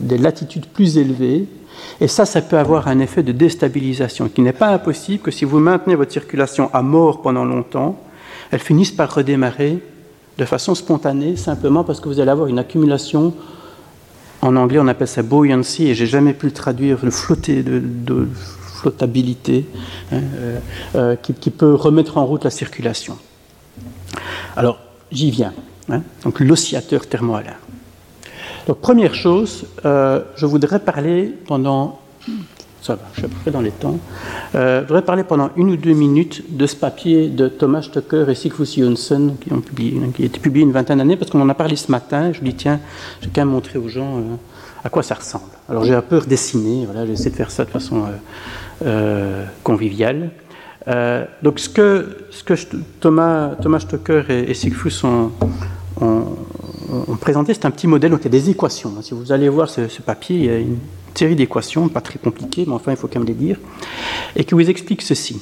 S2: des latitudes plus élevées, et ça, ça peut avoir un effet de déstabilisation qui n'est pas impossible que si vous maintenez votre circulation à mort pendant longtemps, elle finisse par redémarrer de façon spontanée, simplement parce que vous allez avoir une accumulation. En anglais, on appelle ça buoyancy, et j'ai jamais pu le traduire, le flotter de, flottabilité, hein, euh, euh, qui, peut remettre en route la circulation. Alors, j'y viens. Hein. donc, l'oscillateur thermohalaire. Donc, première chose, euh, je voudrais parler pendant. Ça va, je suis à peu près dans les temps. Euh, je voudrais parler pendant une ou deux minutes de ce papier de Thomas Stocker et Sigfus Jonsson qui, ont publié, qui a été publié une vingtaine d'années parce qu'on en a parlé ce matin. Je lui dis, tiens, j'ai quand même montré aux gens euh, à quoi ça ressemble. Alors, j'ai un peu redessiné, voilà, j'ai essayé de faire ça de façon conviviale. donc, ce que, ce que Thomas, Thomas Stocker et, et ont, ont, on, présentait, c'est un petit modèle, donc il y a des équations. Si vous allez voir ce, papier, il y a une série d'équations, pas très compliquées, mais enfin il faut quand même les dire, et qui vous explique ceci.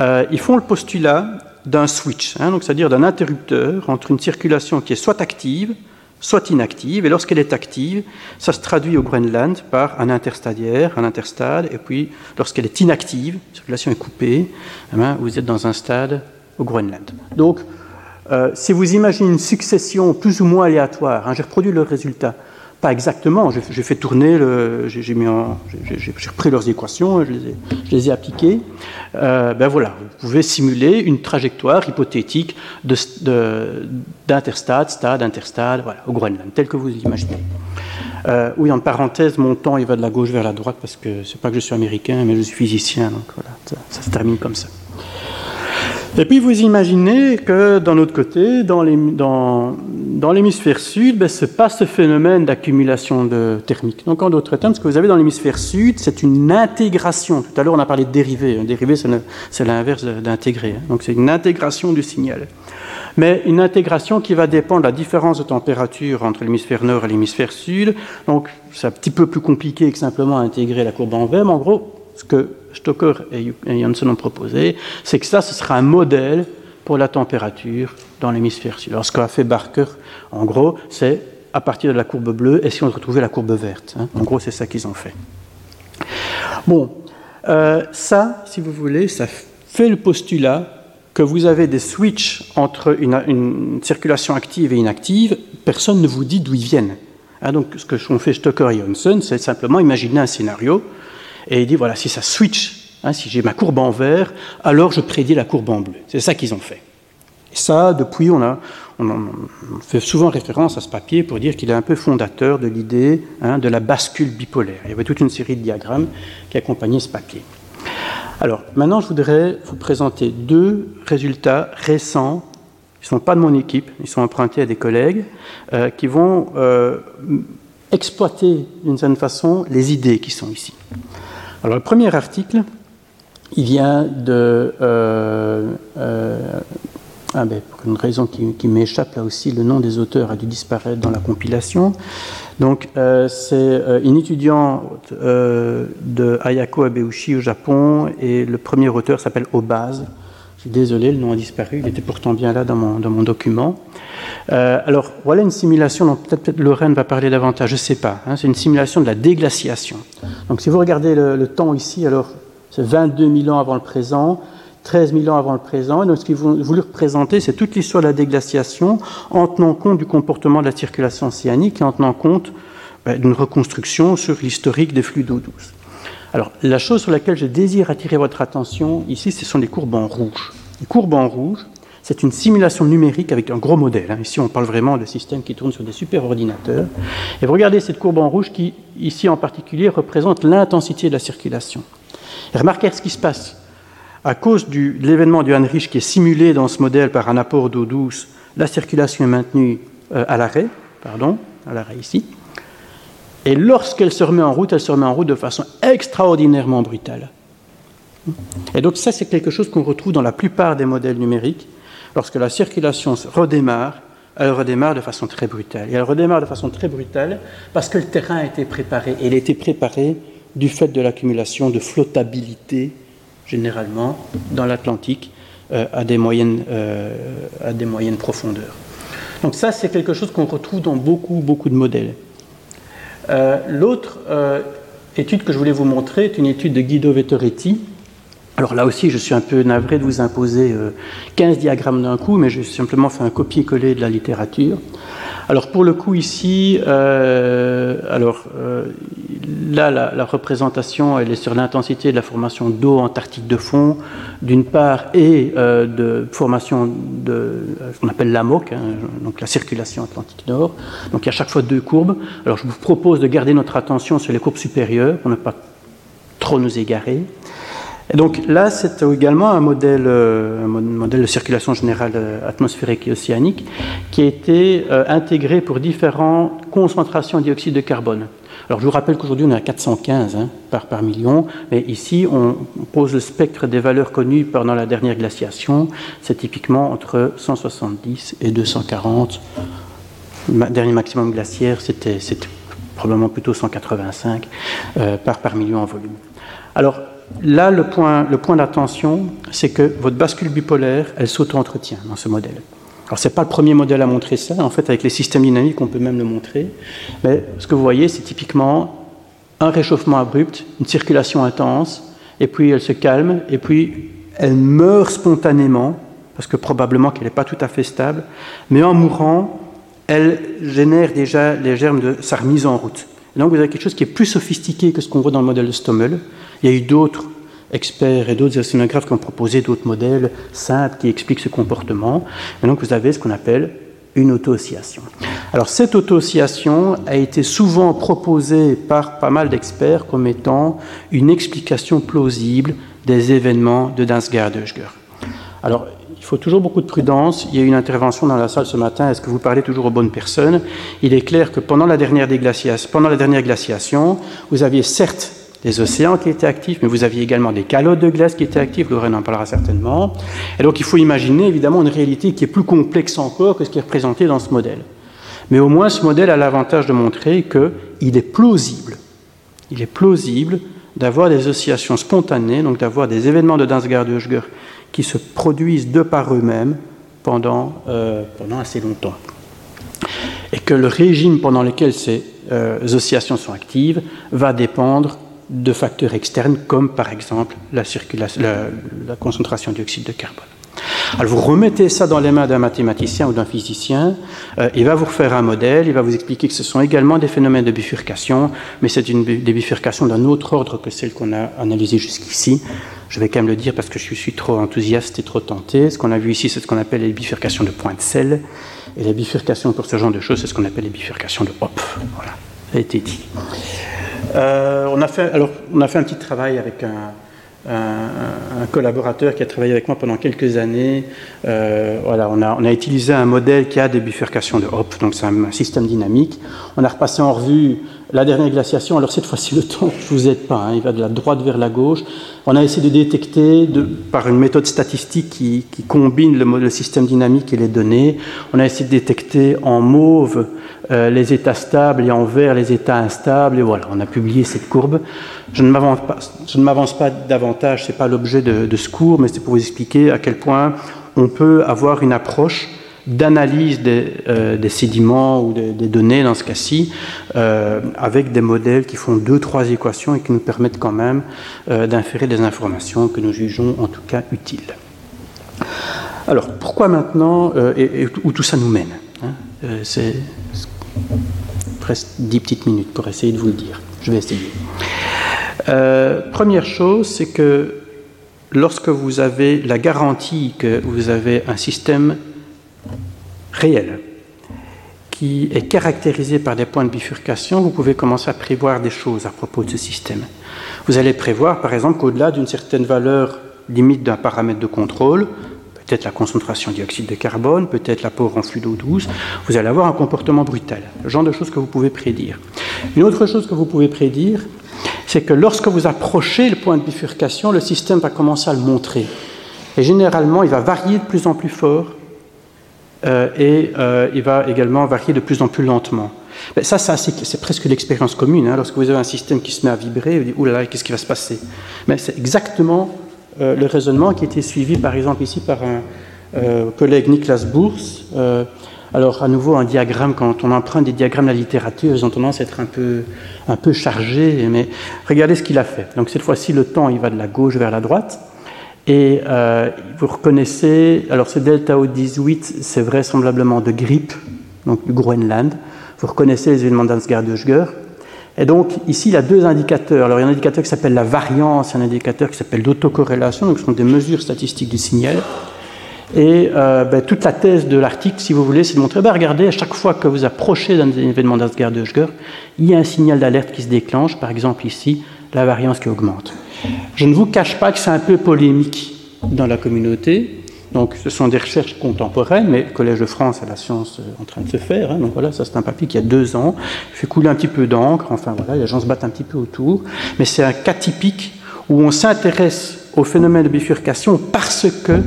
S2: Euh, ils font le postulat d'un switch, hein, donc c'est-à-dire d'un interrupteur entre une circulation qui est soit active, soit inactive, et lorsqu'elle est active, ça se traduit au Groenland par un interstadiaire, un interstade, et puis lorsqu'elle est inactive, la circulation est coupée, eh ben, vous êtes dans un stade au Groenland. Donc, euh, si vous imaginez une succession plus ou moins aléatoire, hein, j'ai reproduit le résultat, pas exactement, j'ai fait tourner, j'ai repris leurs équations, je les ai, je les ai appliquées. Euh, ben voilà, vous pouvez simuler une trajectoire hypothétique d'interstade, stade, interstade, voilà, au Groenland, tel que vous l'imaginez. Euh, oui, en parenthèse, mon temps il va de la gauche vers la droite parce que c'est pas que je suis américain, mais je suis physicien, donc voilà, ça se termine comme ça. Et puis vous imaginez que d'un autre côté, dans l'hémisphère sud, ben, se passe ce phénomène d'accumulation thermique. Donc en d'autres termes, ce que vous avez dans l'hémisphère sud, c'est une intégration. Tout à l'heure, on a parlé de dérivé. Un dérivé, c'est l'inverse d'intégrer. Donc c'est une intégration du signal. Mais une intégration qui va dépendre de la différence de température entre l'hémisphère nord et l'hémisphère sud. Donc c'est un petit peu plus compliqué que simplement intégrer la courbe en V, mais en gros, ce que Stoker et Janssen ont proposé, c'est que ça, ce sera un modèle pour la température dans l'hémisphère sud. Alors, ce qu'a fait Barker, en gros, c'est à partir de la courbe bleue, et si on retrouvait la courbe verte. Hein? En gros, c'est ça qu'ils ont fait. Bon, euh, ça, si vous voulez, ça fait le postulat que vous avez des switches entre une, circulation active et inactive, personne ne vous dit d'où ils viennent. Hein, donc, ce que ont fait Stoker et Janssen, c'est simplement imaginer un scénario et il dit, voilà, si ça switch, hein, si j'ai ma courbe en vert, alors je prédis la courbe en bleu. C'est ça qu'ils ont fait. Et ça, depuis, on, a, on, fait souvent référence à ce papier pour dire qu'il est un peu fondateur de l'idée hein, de la bascule bipolaire. Il y avait toute une série de diagrammes qui accompagnaient ce papier. Alors, maintenant, je voudrais vous présenter deux résultats récents. Ils ne sont pas de mon équipe, ils sont empruntés à des collègues euh, qui vont euh, exploiter d'une certaine façon les idées qui sont ici. Alors, le premier article, il vient de. Euh, euh, ah ben, pour une raison qui, m'échappe là aussi, le nom des auteurs a dû disparaître dans la compilation. Donc, euh, c'est une étudiante de Ayako Abeushi au Japon et le premier auteur s'appelle Obaz. Désolé, le nom a disparu, il était pourtant bien là dans mon, dans mon document. alors, voilà une simulation dont peut-être Lorraine va parler davantage, je ne sais pas. Hein, c'est une simulation de la déglaciation. Donc si vous regardez le, temps ici, alors c'est 22 000 ans avant le présent, 13 000 ans avant le présent. donc ce qu'ils ont voulu représenter, c'est toute l'histoire de la déglaciation en tenant compte du comportement de la circulation océanique et en tenant compte ben, d'une reconstruction sur l'historique des flux d'eau douce. Alors la chose sur laquelle je désire attirer votre attention ici, ce sont les courbes en rouge. Les courbes en rouge, c'est une simulation numérique avec un gros modèle. Hein. Ici, on parle vraiment de systèmes qui tournent sur des superordinateurs. Et vous regardez cette courbe en rouge qui, ici en particulier, représente l'intensité de la circulation. Et remarquez ce qui se passe. À cause de l'événement du Heinrich qui est simulé dans ce modèle par un apport d'eau douce, la circulation est maintenue euh, à l'arrêt, pardon, à l'arrêt ici. Et lorsqu'elle se remet en route, elle se remet en route de façon extraordinairement brutale. Et donc ça, c'est quelque chose qu'on retrouve dans la plupart des modèles numériques. Lorsque la circulation redémarre, elle redémarre de façon très brutale. Et elle redémarre de façon très brutale parce que le terrain a été préparé. Et il a été préparé du fait de l'accumulation de flottabilité, généralement, dans l'Atlantique, euh, à, euh, à des moyennes profondeurs. Donc ça, c'est quelque chose qu'on retrouve dans beaucoup, beaucoup de modèles. Euh, l'autre étude que je voulais vous montrer est une étude de Guido Vettoretti, alors là aussi, je suis un peu navré de vous imposer 15 diagrammes d'un coup, mais j'ai simplement fait un copier-coller de la littérature. Alors pour le coup ici, euh, alors euh, là la, représentation elle est sur l'intensité de la formation d'eau antarctique de fond d'une part et euh, de formation de ce qu'on appelle l'AMOC, hein, donc la circulation atlantique nord. Donc il y a chaque fois deux courbes. Alors je vous propose de garder notre attention sur les courbes supérieures pour ne pas trop nous égarer. Et donc là, c'est également un modèle, euh, un modèle de circulation générale euh, atmosphérique et océanique qui a été euh, intégré pour différentes concentrations de dioxyde de carbone. Alors je vous rappelle qu'aujourd'hui on est à 415 hein, par, million, mais ici on pose le spectre des valeurs connues pendant la dernière glaciation. C'est typiquement entre 170 et 240. Le dernier maximum glaciaire, c'était probablement plutôt 185 par, par million en volume. Alors là, le point, d'attention, c'est que votre bascule bipolaire, elle s'auto-entretient dans ce modèle. Alors, ce n'est pas le premier modèle à montrer ça. En fait, avec les systèmes dynamiques, on peut même le montrer. Mais ce que vous voyez, c'est typiquement un réchauffement abrupt, une circulation intense, et puis elle se calme, et puis elle meurt spontanément, parce que probablement qu'elle n'est pas tout à fait stable, mais en mourant, elle génère déjà les germes de sa remise en route. Donc vous avez quelque chose qui est plus sophistiqué que ce qu'on voit dans le modèle de Stommel, il y a eu d'autres experts et d'autres océanographes qui ont proposé d'autres modèles simples qui expliquent ce comportement. Et donc vous avez ce qu'on appelle une auto-oscillation. Alors cette auto-oscillation a été souvent proposée par pas mal d'experts comme étant une explication plausible des événements de Dansgaard-Oeschger. Alors il faut toujours beaucoup de prudence. Il y a eu une intervention dans la salle ce matin. Est-ce que vous parlez toujours aux bonnes personnes? Il est clair que pendant la dernière, glaciation, vous aviez certes des océans qui étaient actifs, mais vous aviez également des calottes de glace qui étaient actifs, Lorraine en parlera certainement. Et donc il faut imaginer évidemment une réalité qui est plus complexe encore que ce qui est représenté dans ce modèle. Mais au moins ce modèle a l'avantage de montrer qu'il est plausible. Il est plausible d'avoir des oscillations spontanées, donc d'avoir des événements de Dansgaard-Oeschger qui se produisent de par eux-mêmes pendant, euh, pendant assez longtemps. Et que le régime pendant lequel ces euh, oscillations sont actives va dépendre de facteurs externes comme par exemple la, concentration de dioxyde de carbone. Alors vous remettez ça dans les mains d'un mathématicien ou d'un physicien, euh, il va vous refaire un modèle, il va vous expliquer que ce sont également des phénomènes de bifurcation, mais c'est des bifurcations d'un autre ordre que celle qu'on a analysée jusqu'ici. Je vais quand même le dire parce que je suis trop enthousiaste et trop tenté. Ce qu'on a vu ici, c'est ce qu'on appelle les bifurcations de points de sel, et les bifurcations pour ce genre de choses, c'est ce qu'on appelle les bifurcations de Hopf. Voilà, ça a été dit. Euh, on, a fait, alors, on a fait un petit travail avec un, collaborateur qui a travaillé avec moi pendant quelques années. Euh, voilà, on a, on a, utilisé un modèle qui a des bifurcations de Hopf, donc c'est un, système dynamique. On a repassé en revue la dernière glaciation. Alors cette fois-ci, *laughs* le temps ne vous aide pas, hein, il va de la droite vers la gauche. On a essayé de détecter par une méthode statistique qui, combine le, système dynamique et les données. On a essayé de détecter en mauve euh, les états stables et en vert les états instables. Et voilà, on a publié cette courbe. Je ne m'avance pas, pas davantage, c'est pas l'objet de, ce cours, mais c'est pour vous expliquer à quel point on peut avoir une approche d'analyse des, euh, sédiments ou des, données dans ce cas-ci, euh, avec des modèles qui font deux, trois équations et qui nous permettent quand même d'inférer des informations que nous jugeons en tout cas utiles. Alors, pourquoi maintenant et, où tout ça nous mène hein? Presque dix petites minutes pour essayer de vous le dire. Je vais essayer. Euh, première chose, c'est que lorsque vous avez la garantie que vous avez un système réel qui est caractérisé par des points de bifurcation, vous pouvez commencer à prévoir des choses à propos de ce système. Vous allez prévoir, par exemple, qu'au-delà d'une certaine valeur limite d'un paramètre de contrôle, peut-être la concentration de dioxyde de carbone, peut-être l'apport en flux d'eau douce, vous allez avoir un comportement brutal. Le genre de choses que vous pouvez prédire. Une autre chose que vous pouvez prédire, c'est que lorsque vous approchez le point de bifurcation, le système va commencer à le montrer. Et généralement, il va varier de plus en plus fort euh, et euh, il va également varier de plus en plus lentement. Mais ça, c'est presque l'expérience commune. Hein. Lorsque vous avez un système qui se met à vibrer, vous dites, oulala, qu'est-ce qui va se passer? Mais c'est exactement euh, le raisonnement qui été suivi, par exemple, ici par un collègue Niklas Bourse. alors, à nouveau, un diagramme, quand on emprunte des diagrammes de la littérature, ils ont tendance à être un peu, un peu chargés, mais regardez ce qu'il a fait. Donc, cette fois-ci, le temps, il va de la gauche vers la droite. Et euh, vous reconnaissez, alors ce delta O18, c'est vraisemblablement de grippe, donc du Groenland. Vous reconnaissez les événements d'Ansgar-Döschger. Et donc ici, il y a deux indicateurs. Alors il y a un indicateur qui s'appelle la variance, et un indicateur qui s'appelle l'autocorrélation, donc ce sont des mesures statistiques du signal. Et euh, ben, toute la thèse de l'article, si vous voulez, c'est de montrer, ben, regardez, à chaque fois que vous approchez d'un événement d'Ansgar-Döschger, il y a un signal d'alerte qui se déclenche, par exemple ici, la variance qui augmente. Je ne vous cache pas que c'est un peu polémique dans la communauté. Donc, ce sont des recherches contemporaines, mais le Collège de France a la science euh, en train de se faire. Hein. donc voilà, ça c'est un papier qui a deux ans, fait couler un petit peu d'encre. Enfin voilà, les gens se battent un petit peu autour. Mais c'est un cas typique où on s'intéresse au phénomène de bifurcation parce que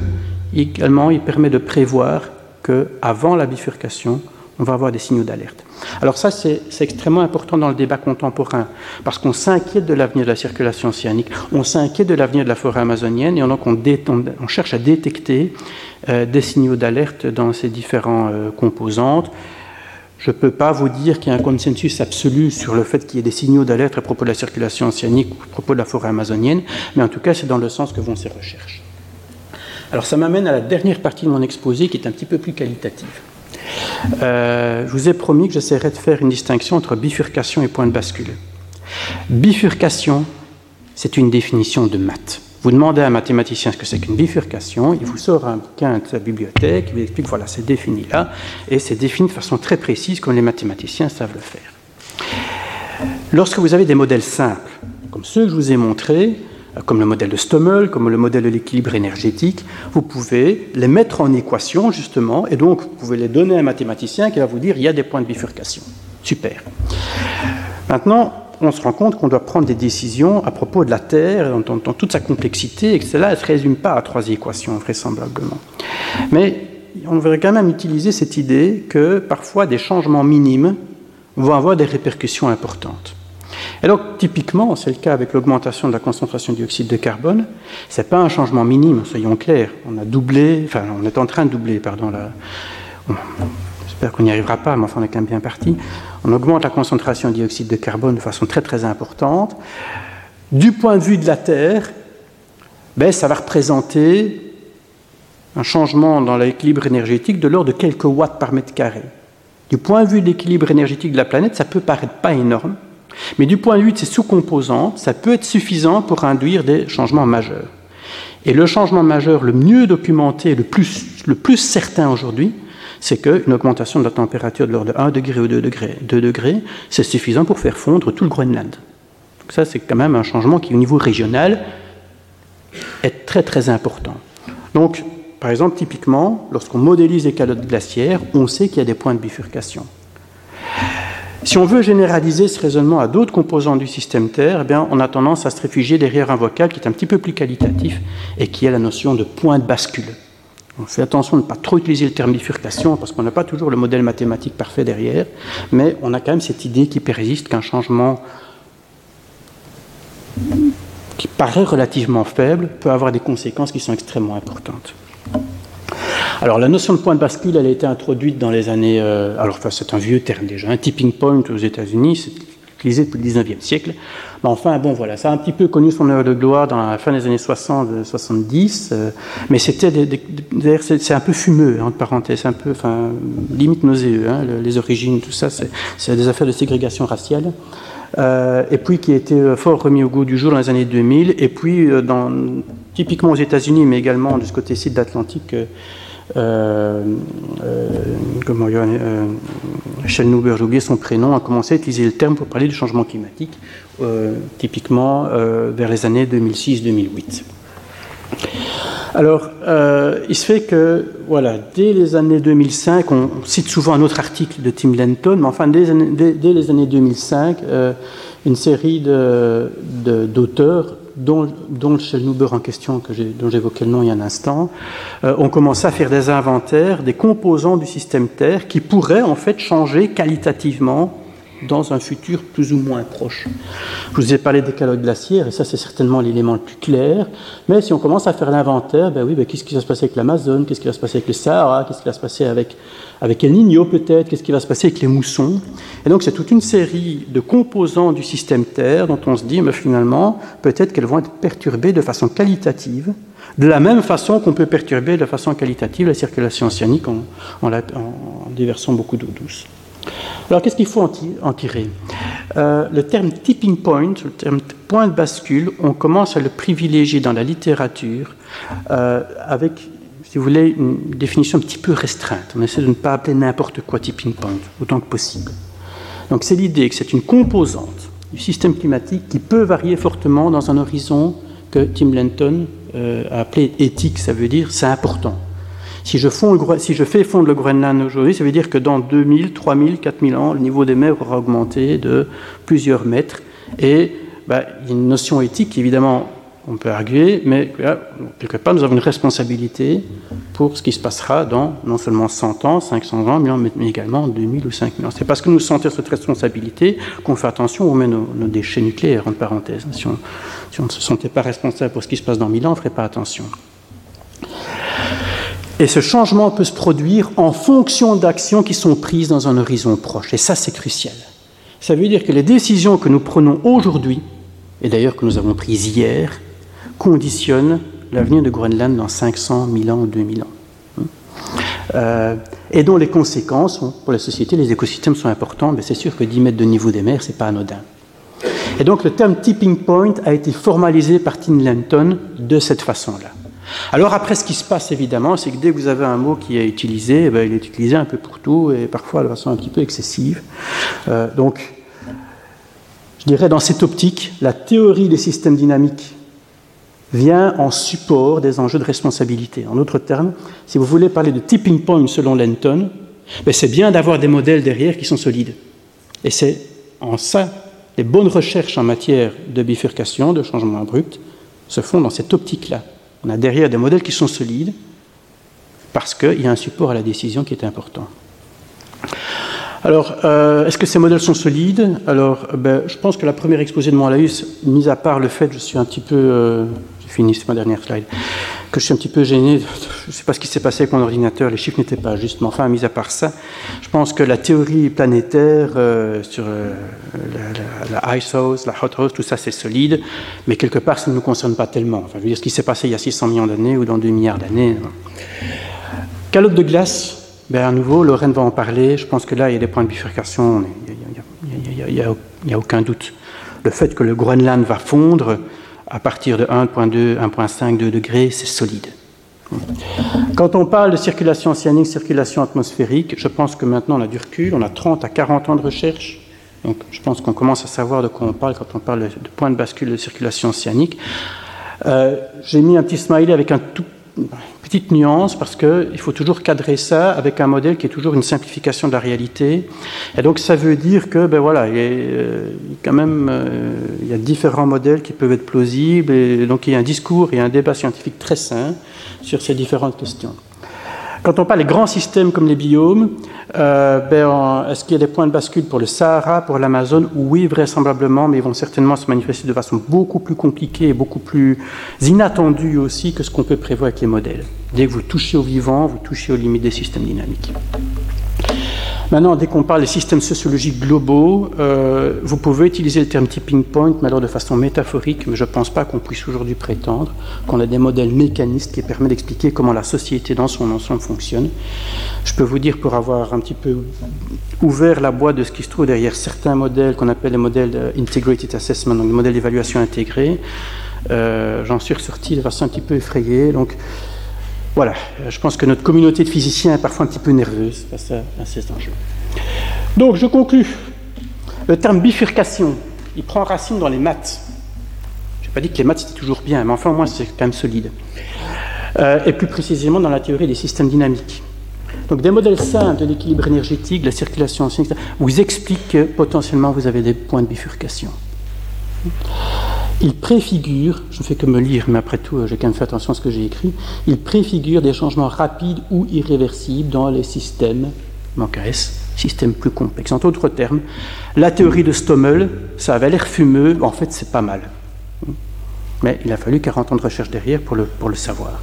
S2: également il permet de prévoir que avant la bifurcation, on va avoir des signaux d'alerte. Alors ça, c'est extrêmement important dans le débat contemporain, parce qu'on s'inquiète de l'avenir de la circulation océanique, on s'inquiète de l'avenir de la forêt amazonienne, et donc on, cherche à détecter euh, des signaux d'alerte dans ces différentes euh, composantes. Je ne peux pas vous dire qu'il y a un consensus absolu sur le fait qu'il y ait des signaux d'alerte à propos de la circulation océanique ou à propos de la forêt amazonienne, mais en tout cas, c'est dans le sens que vont ces recherches. Alors ça m'amène à la dernière partie de mon exposé qui est un petit peu plus qualitative. Euh, je vous ai promis que j'essaierai de faire une distinction entre bifurcation et point de bascule. Bifurcation, c'est une définition de maths. Vous demandez à un mathématicien ce que c'est qu'une bifurcation, il vous sort un bouquin de sa bibliothèque, il vous explique voilà, c'est défini là, et c'est défini de façon très précise comme les mathématiciens savent le faire. Lorsque vous avez des modèles simples, comme ceux que je vous ai montrés, comme le modèle de Stommel, comme le modèle de l'équilibre énergétique, vous pouvez les mettre en équation justement, et donc vous pouvez les donner à un mathématicien qui va vous dire il y a des points de bifurcation. Super. Maintenant, on se rend compte qu'on doit prendre des décisions à propos de la Terre dans, toute sa complexité et que cela ne se résume pas à trois équations vraisemblablement. Mais on devrait quand même utiliser cette idée que parfois des changements minimes vont avoir des répercussions importantes. Et donc, typiquement, c'est le cas avec l'augmentation de la concentration de dioxyde de carbone. Ce n'est pas un changement minime, soyons clairs. On a doublé, enfin, on est en train de doubler, pardon, la... J'espère qu'on n'y arrivera pas, mais enfin, on est quand même bien parti. On augmente la concentration de dioxyde de carbone de façon très, très importante. Du point de vue de la Terre, ben, ça va représenter un changement dans l'équilibre énergétique de l'ordre de quelques watts par mètre carré. Du point de vue de l'équilibre énergétique de la planète, ça peut paraître pas énorme, mais du point de vue de ces sous-composantes, ça peut être suffisant pour induire des changements majeurs. Et le changement majeur le mieux documenté, le plus, le plus certain aujourd'hui, c'est qu'une augmentation de la température de l'ordre de 1 degré ou 2 degrés, 2 degrés c'est suffisant pour faire fondre tout le Groenland. Donc ça, c'est quand même un changement qui, au niveau régional, est très très important. Donc, par exemple, typiquement, lorsqu'on modélise les calottes glaciaires, on sait qu'il y a des points de bifurcation. Si on veut généraliser ce raisonnement à d'autres composants du système Terre, eh bien, on a tendance à se réfugier derrière un vocal qui est un petit peu plus qualitatif et qui est la notion de point de bascule. On fait attention de ne pas trop utiliser le terme bifurcation parce qu'on n'a pas toujours le modèle mathématique parfait derrière, mais on a quand même cette idée qui persiste qu'un changement qui paraît relativement faible peut avoir des conséquences qui sont extrêmement importantes. Alors la notion de point de bascule, elle a été introduite dans les années... Euh, alors c'est un vieux terme déjà, un tipping point aux États-Unis, c'est utilisé depuis le 19e siècle. Mais enfin, bon voilà, ça a un petit peu connu son heure de gloire dans la fin des années 60-70, euh, mais c'était d'ailleurs c'est un peu fumeux, entre parenthèses, un peu, enfin, limite nauséeux, hein, les origines, tout ça, c'est des affaires de ségrégation raciale. Euh, et puis qui a été fort remis au goût du jour dans les années 2000, et puis typiquement aux États-Unis, mais également de ce côté-ci de l'Atlantique, euh, euh, comment euh, j'ai oublié son prénom, a commencé à utiliser le terme pour parler du changement climatique, euh, typiquement vers les années 2006-2008. Alors, euh, il se fait que, voilà, dès les années 2005, on, cite souvent un autre article de Tim Lenton, mais enfin, dès, les années 2005, euh, une série d'auteurs, dont, dont, le Schellnhuber en question, que dont j'évoquais le nom il y a un instant, euh, ont à faire des inventaires des composants du système Terre qui pourraient en fait changer qualitativement dans un futur plus ou moins proche. Je vous ai parlé des calottes glaciaires, et ça c'est certainement l'élément le plus clair, mais si on commence à faire l'inventaire, ben oui, ben qu'est-ce qui va se passer avec l'Amazon, qu'est-ce qui va se passer avec le Sahara, qu'est-ce qui va se passer avec, avec El Niño peut-être, qu'est-ce qui va se passer avec les moussons? Et donc c'est toute une série de composants du système Terre dont on se dit, mais finalement, peut-être qu'elles vont être perturbées de façon qualitative, de la même façon qu'on peut perturber de façon qualitative la circulation océanique en, en déversant beaucoup d'eau douce. Alors qu'est-ce qu'il faut en, tirer? Euh, Le terme tipping point, le terme point de bascule, on commence à le privilégier dans la littérature euh, avec, si vous voulez, une définition un petit peu restreinte. On essaie de ne pas appeler n'importe quoi tipping point, autant que possible. Donc c'est l'idée que c'est une composante du système climatique qui peut varier fortement dans un horizon que Tim Lenton euh, a appelé éthique, ça veut dire c'est important. Si je, fais fondre le Groenland aujourd'hui, ça veut dire que dans 2000, 3000, 4000 ans, le niveau des mers aura augmenté de plusieurs mètres. Et bah, il y a une notion éthique, évidemment, on peut arguer, mais quelque part, nous avons une responsabilité pour ce qui se passera dans non seulement 100 ans, 500 ans, mais également 2000 ou 5000 ans. C'est parce que nous sentons cette responsabilité qu'on fait attention, on met nos, déchets nucléaires, en parenthèse. Si on, si on, ne se sentait pas responsable pour ce qui se passe dans 1000 ans, on ne ferait pas attention. Et ce changement peut se produire en fonction d'actions qui sont prises dans un horizon proche. Et ça, c'est crucial. Ça veut dire que les décisions que nous prenons aujourd'hui, et d'ailleurs que nous avons prises hier, conditionnent l'avenir de Groenland dans 500, 1000 ans ou 2000 ans. Euh, et dont les conséquences, pour la société, les écosystèmes sont importants, mais c'est sûr que 10 mètres de niveau des mers, ce n'est pas anodin. Et donc le terme tipping point a été formalisé par Tim Lenton de cette façon-là. Alors après, ce qui se passe évidemment, c'est que dès que vous avez un mot qui est utilisé, eh ben, il est utilisé un peu pour tout et parfois de façon un petit peu excessive. Euh, donc, je dirais dans cette optique, la théorie des systèmes dynamiques vient en support des enjeux de responsabilité. En d'autres termes, si vous voulez parler de tipping point selon Lenton, ben, c'est bien d'avoir des modèles derrière qui sont solides. Et c'est en ça, les bonnes recherches en matière de bifurcation, de changement abrupt, se font dans cette optique-là. On a derrière des modèles qui sont solides parce qu'il y a un support à la décision qui est important. Alors, euh, est-ce que ces modèles sont solides? Alors, ben, je pense que la première exposée de Montlaïus, mis à part le fait, je suis un petit peu, euh, j'ai fini, c'est ma dernière slide, que je suis un petit peu gêné. Je ne sais pas ce qui s'est passé avec mon ordinateur, les chiffres n'étaient pas justes, mais enfin, mis à part ça, je pense que la théorie planétaire euh, sur euh, la, ice house, la hot house, tout ça c'est solide, mais quelque part ça ne nous concerne pas tellement. Enfin, je veux dire, ce qui s'est passé il y a 600 millions d'années ou dans 2 milliards d'années. Calotte de glace, ben, à nouveau, Lorraine va en parler. Je pense que là, il y a des points de bifurcation, il n'y a, aucun doute. Le fait que le Groenland va fondre, à partir de 1,2, 1,5, 2 degrés, c'est solide. Quand on parle de circulation océanique, circulation atmosphérique, je pense que maintenant on a du recul, on a 30 à 40 ans de recherche. Donc je pense qu'on commence à savoir de quoi on parle quand on parle de point de bascule de circulation océanique. Euh, j'ai mis un petit smiley avec un tout petite nuance parce qu'il faut toujours cadrer ça avec un modèle qui est toujours une simplification de la réalité. Et donc ça veut dire que ben voilà, euh, quand même euh, il y a différents modèles qui peuvent être plausibles et donc il y a un discours et un débat scientifique très sain sur ces différentes questions. Quand on parle des grands systèmes comme les biomes, euh, ben, est-ce qu'il y a des points de bascule pour le Sahara, pour l'Amazon Oui, vraisemblablement, mais ils vont certainement se manifester de façon beaucoup plus compliquée et beaucoup plus inattendue aussi que ce qu'on peut prévoir avec les modèles. Dès que vous touchez au vivant, vous touchez aux limites des systèmes dynamiques. Maintenant, dès qu'on parle des systèmes sociologiques globaux, euh, vous pouvez utiliser le terme tipping point, mais alors de façon métaphorique, mais je ne pense pas qu'on puisse aujourd'hui prétendre qu'on a des modèles mécanistes qui permettent d'expliquer comment la société dans son ensemble fonctionne. Je peux vous dire, pour avoir un petit peu ouvert la boîte de ce qui se trouve derrière certains modèles qu'on appelle les modèles integrated assessment, donc les modèles d'évaluation intégrés, euh, j'en suis ressorti de façon un petit peu effrayée. Donc, voilà, je pense que notre communauté de physiciens est parfois un petit peu nerveuse face à, ces enjeux. Donc, je conclus. Le terme bifurcation, il prend racine dans les maths. Je ne vais pas dit que les maths c'était toujours bien, mais enfin, au moins, c'est quand même solide. Euh, et plus précisément dans la théorie des systèmes dynamiques. Donc, des modèles simples de l'équilibre énergétique, de la circulation etc., vous expliquent que potentiellement vous avez des points de bifurcation. Il préfigure, je ne fais que me lire, mais après tout, j'ai quand même fait attention à ce que j'ai écrit, il préfigure des changements rapides ou irréversibles dans les systèmes, manque S, systèmes plus complexes. En d'autres termes, la théorie de Stommel, ça avait l'air fumeux, en fait, c'est pas mal. Mais il a fallu 40 ans de recherche derrière pour le, pour le savoir.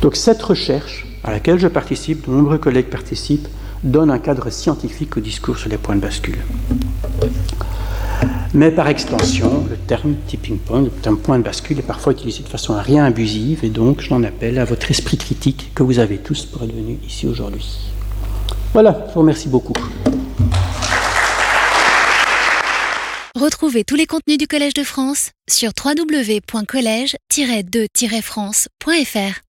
S2: Donc cette recherche, à laquelle je participe, de nombreux collègues participent, donne un cadre scientifique au discours sur les points de bascule. Mais par extension, le terme tipping point, le terme point de bascule, est parfois utilisé de façon rien abusive, et donc j'en appelle à votre esprit critique que vous avez tous pour être venus ici aujourd'hui. Voilà, je vous remercie beaucoup.
S1: Retrouvez tous les contenus du Collège de France sur www.colège-2-france.fr.